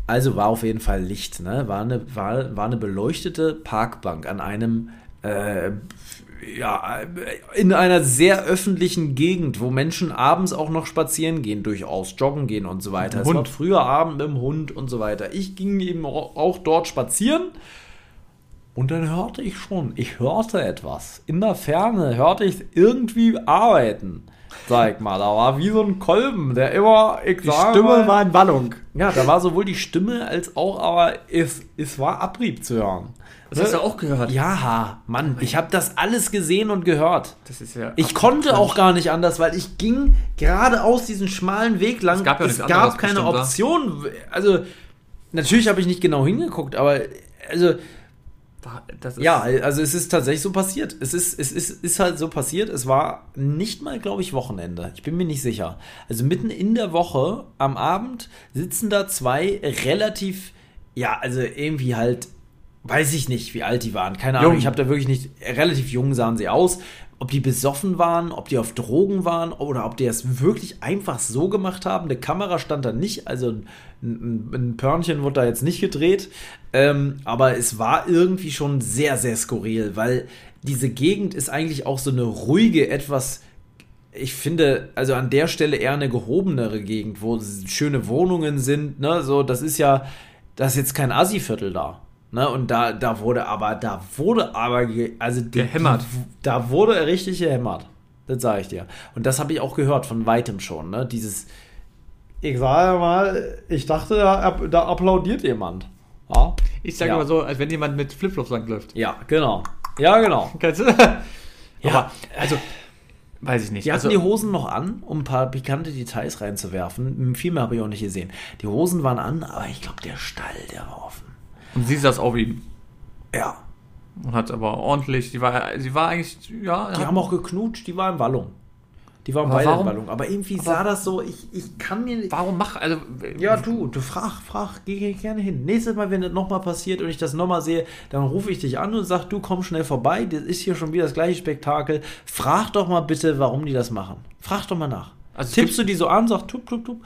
Also war auf jeden Fall Licht, ne? War eine, war, war eine beleuchtete Parkbank an einem äh, ja, in einer sehr öffentlichen Gegend, wo Menschen abends auch noch spazieren gehen, durchaus joggen gehen und so weiter. Es war früher Abend mit dem Hund und so weiter. Ich ging eben auch dort spazieren Und dann hörte ich schon, ich hörte etwas. In der Ferne hörte ich irgendwie arbeiten. Sag mal, da war wie so ein Kolben, der immer, ich Die Stimme mal, war in Wallung. Ja, da war sowohl die Stimme als auch, aber es, es war Abrieb zu hören. Das hast du auch gehört? Ja, Mann, ich habe das alles gesehen und gehört. Das ist ja. Ich konnte auch gar nicht anders, weil ich ging geradeaus diesen schmalen Weg lang. Es gab, ja es gab keine Option. Also, natürlich habe ich nicht genau hingeguckt, aber also ja, also es ist tatsächlich so passiert. Es ist, es ist, ist halt so passiert. Es war nicht mal, glaube ich, Wochenende. Ich bin mir nicht sicher. Also mitten in der Woche am Abend sitzen da zwei relativ, ja, also irgendwie halt, weiß ich nicht, wie alt die waren. Keine Ahnung. Ich habe da wirklich nicht, relativ jung sahen sie aus ob die besoffen waren, ob die auf Drogen waren oder ob die es wirklich einfach so gemacht haben. Eine Kamera stand da nicht, also ein, ein, ein Pörnchen wurde da jetzt nicht gedreht, ähm, aber es war irgendwie schon sehr, sehr skurril, weil diese Gegend ist eigentlich auch so eine ruhige, etwas ich finde, also an der Stelle eher eine gehobenere Gegend, wo schöne Wohnungen sind, ne, so, das ist ja, das ist jetzt kein Assi-Viertel da. Ne, und da, da wurde aber, da wurde aber, also die, gehämmert. Die, da wurde richtig gehämmert. Das sage ich dir. Und das habe ich auch gehört von weitem schon, ne? Dieses, ich sage mal, ich dachte, da, da applaudiert jemand. Ja? Ich sage ja. mal so, als wenn jemand mit Flipflops langläuft. Ja, genau. Ja, genau. Kennst du? ja. Aber, also, weiß ich nicht. Die hatten also, die Hosen noch an, um ein paar pikante Details reinzuwerfen. Viel mehr habe ich auch nicht gesehen. Die Hosen waren an, aber ich glaube, der Stall, der war offen. Und sie saß auf ihm. Ja. Und hat aber ordentlich, die war, sie war eigentlich, ja. Die haben auch geknutscht, die war in Wallung. Die waren beide warum? in Wallung. Aber irgendwie aber sah das so, ich, ich kann mir nicht. Warum mach, also. Ja, du, du frag, frag, geh, gerne hin. Nächstes Mal, wenn das nochmal passiert und ich das nochmal sehe, dann rufe ich dich an und sag, du komm schnell vorbei, das ist hier schon wieder das gleiche Spektakel. Frag doch mal bitte, warum die das machen. Frag doch mal nach. Also Tippst du die so an, sag tup, tup, tup.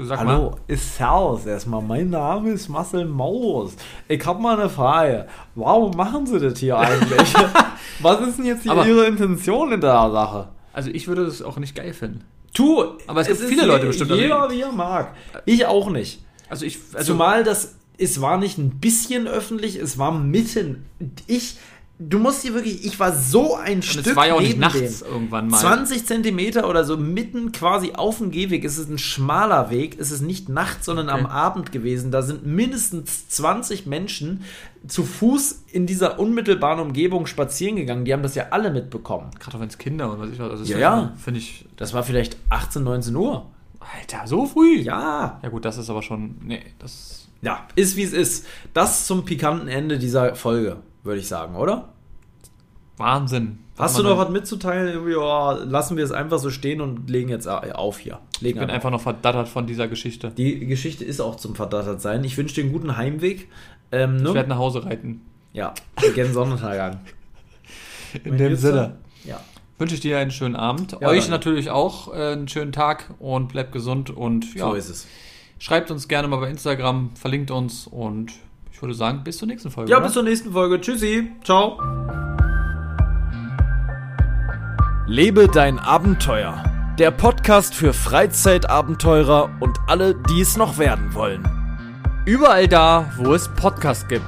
Du sag Hallo, mal. ist Servus erstmal. Mein Name ist Marcel Maus. Ich habe mal eine Frage. Warum machen Sie das hier eigentlich? *laughs* Was ist denn jetzt hier Ihre Intention in der Sache? Also ich würde das auch nicht geil finden. Tu! Aber es, es gibt viele Leute bestimmt. Jeder, wie er mag. Ich auch nicht. Also ich... Also Zumal das... Es war nicht ein bisschen öffentlich, es war mitten. Ich du musst dir wirklich, ich war so ein und Stück. Es war ja auch nicht nachts dem. irgendwann mal. 20 Zentimeter oder so mitten quasi auf dem Gehweg. Es ist ein schmaler Weg. Es ist nicht nachts, sondern okay. am Abend gewesen. Da sind mindestens 20 Menschen zu Fuß in dieser unmittelbaren Umgebung spazieren gegangen. Die haben das ja alle mitbekommen. Gerade wenn es Kinder und was ich weiß. Also ja, ja. Finde ich. Das war vielleicht 18, 19 Uhr. Alter, so früh? Ja. Ja, gut, das ist aber schon. Nee, das. Ja, ist wie es ist. Das zum pikanten Ende dieser Folge würde ich sagen, oder? Wahnsinn. Hast du noch was mitzuteilen? Oh, lassen wir es einfach so stehen und legen jetzt auf hier. Legen ich bin einfach noch verdattert von dieser Geschichte. Die Geschichte ist auch zum verdattert sein. Ich wünsche dir einen guten Heimweg. Ähm, ne? Ich werde nach Hause reiten. Ja, gerne Sonnenuntergang. *laughs* In dem Sinne. Ja. Wünsche ich dir einen schönen Abend. Ja, Euch dann. natürlich auch äh, einen schönen Tag und bleibt gesund und ja. So ist es. Schreibt uns gerne mal bei Instagram, verlinkt uns und ich würde sagen, bis zur nächsten Folge. Ja, oder? bis zur nächsten Folge. Tschüssi. Ciao. Lebe dein Abenteuer. Der Podcast für Freizeitabenteurer und alle, die es noch werden wollen. Überall da, wo es Podcasts gibt.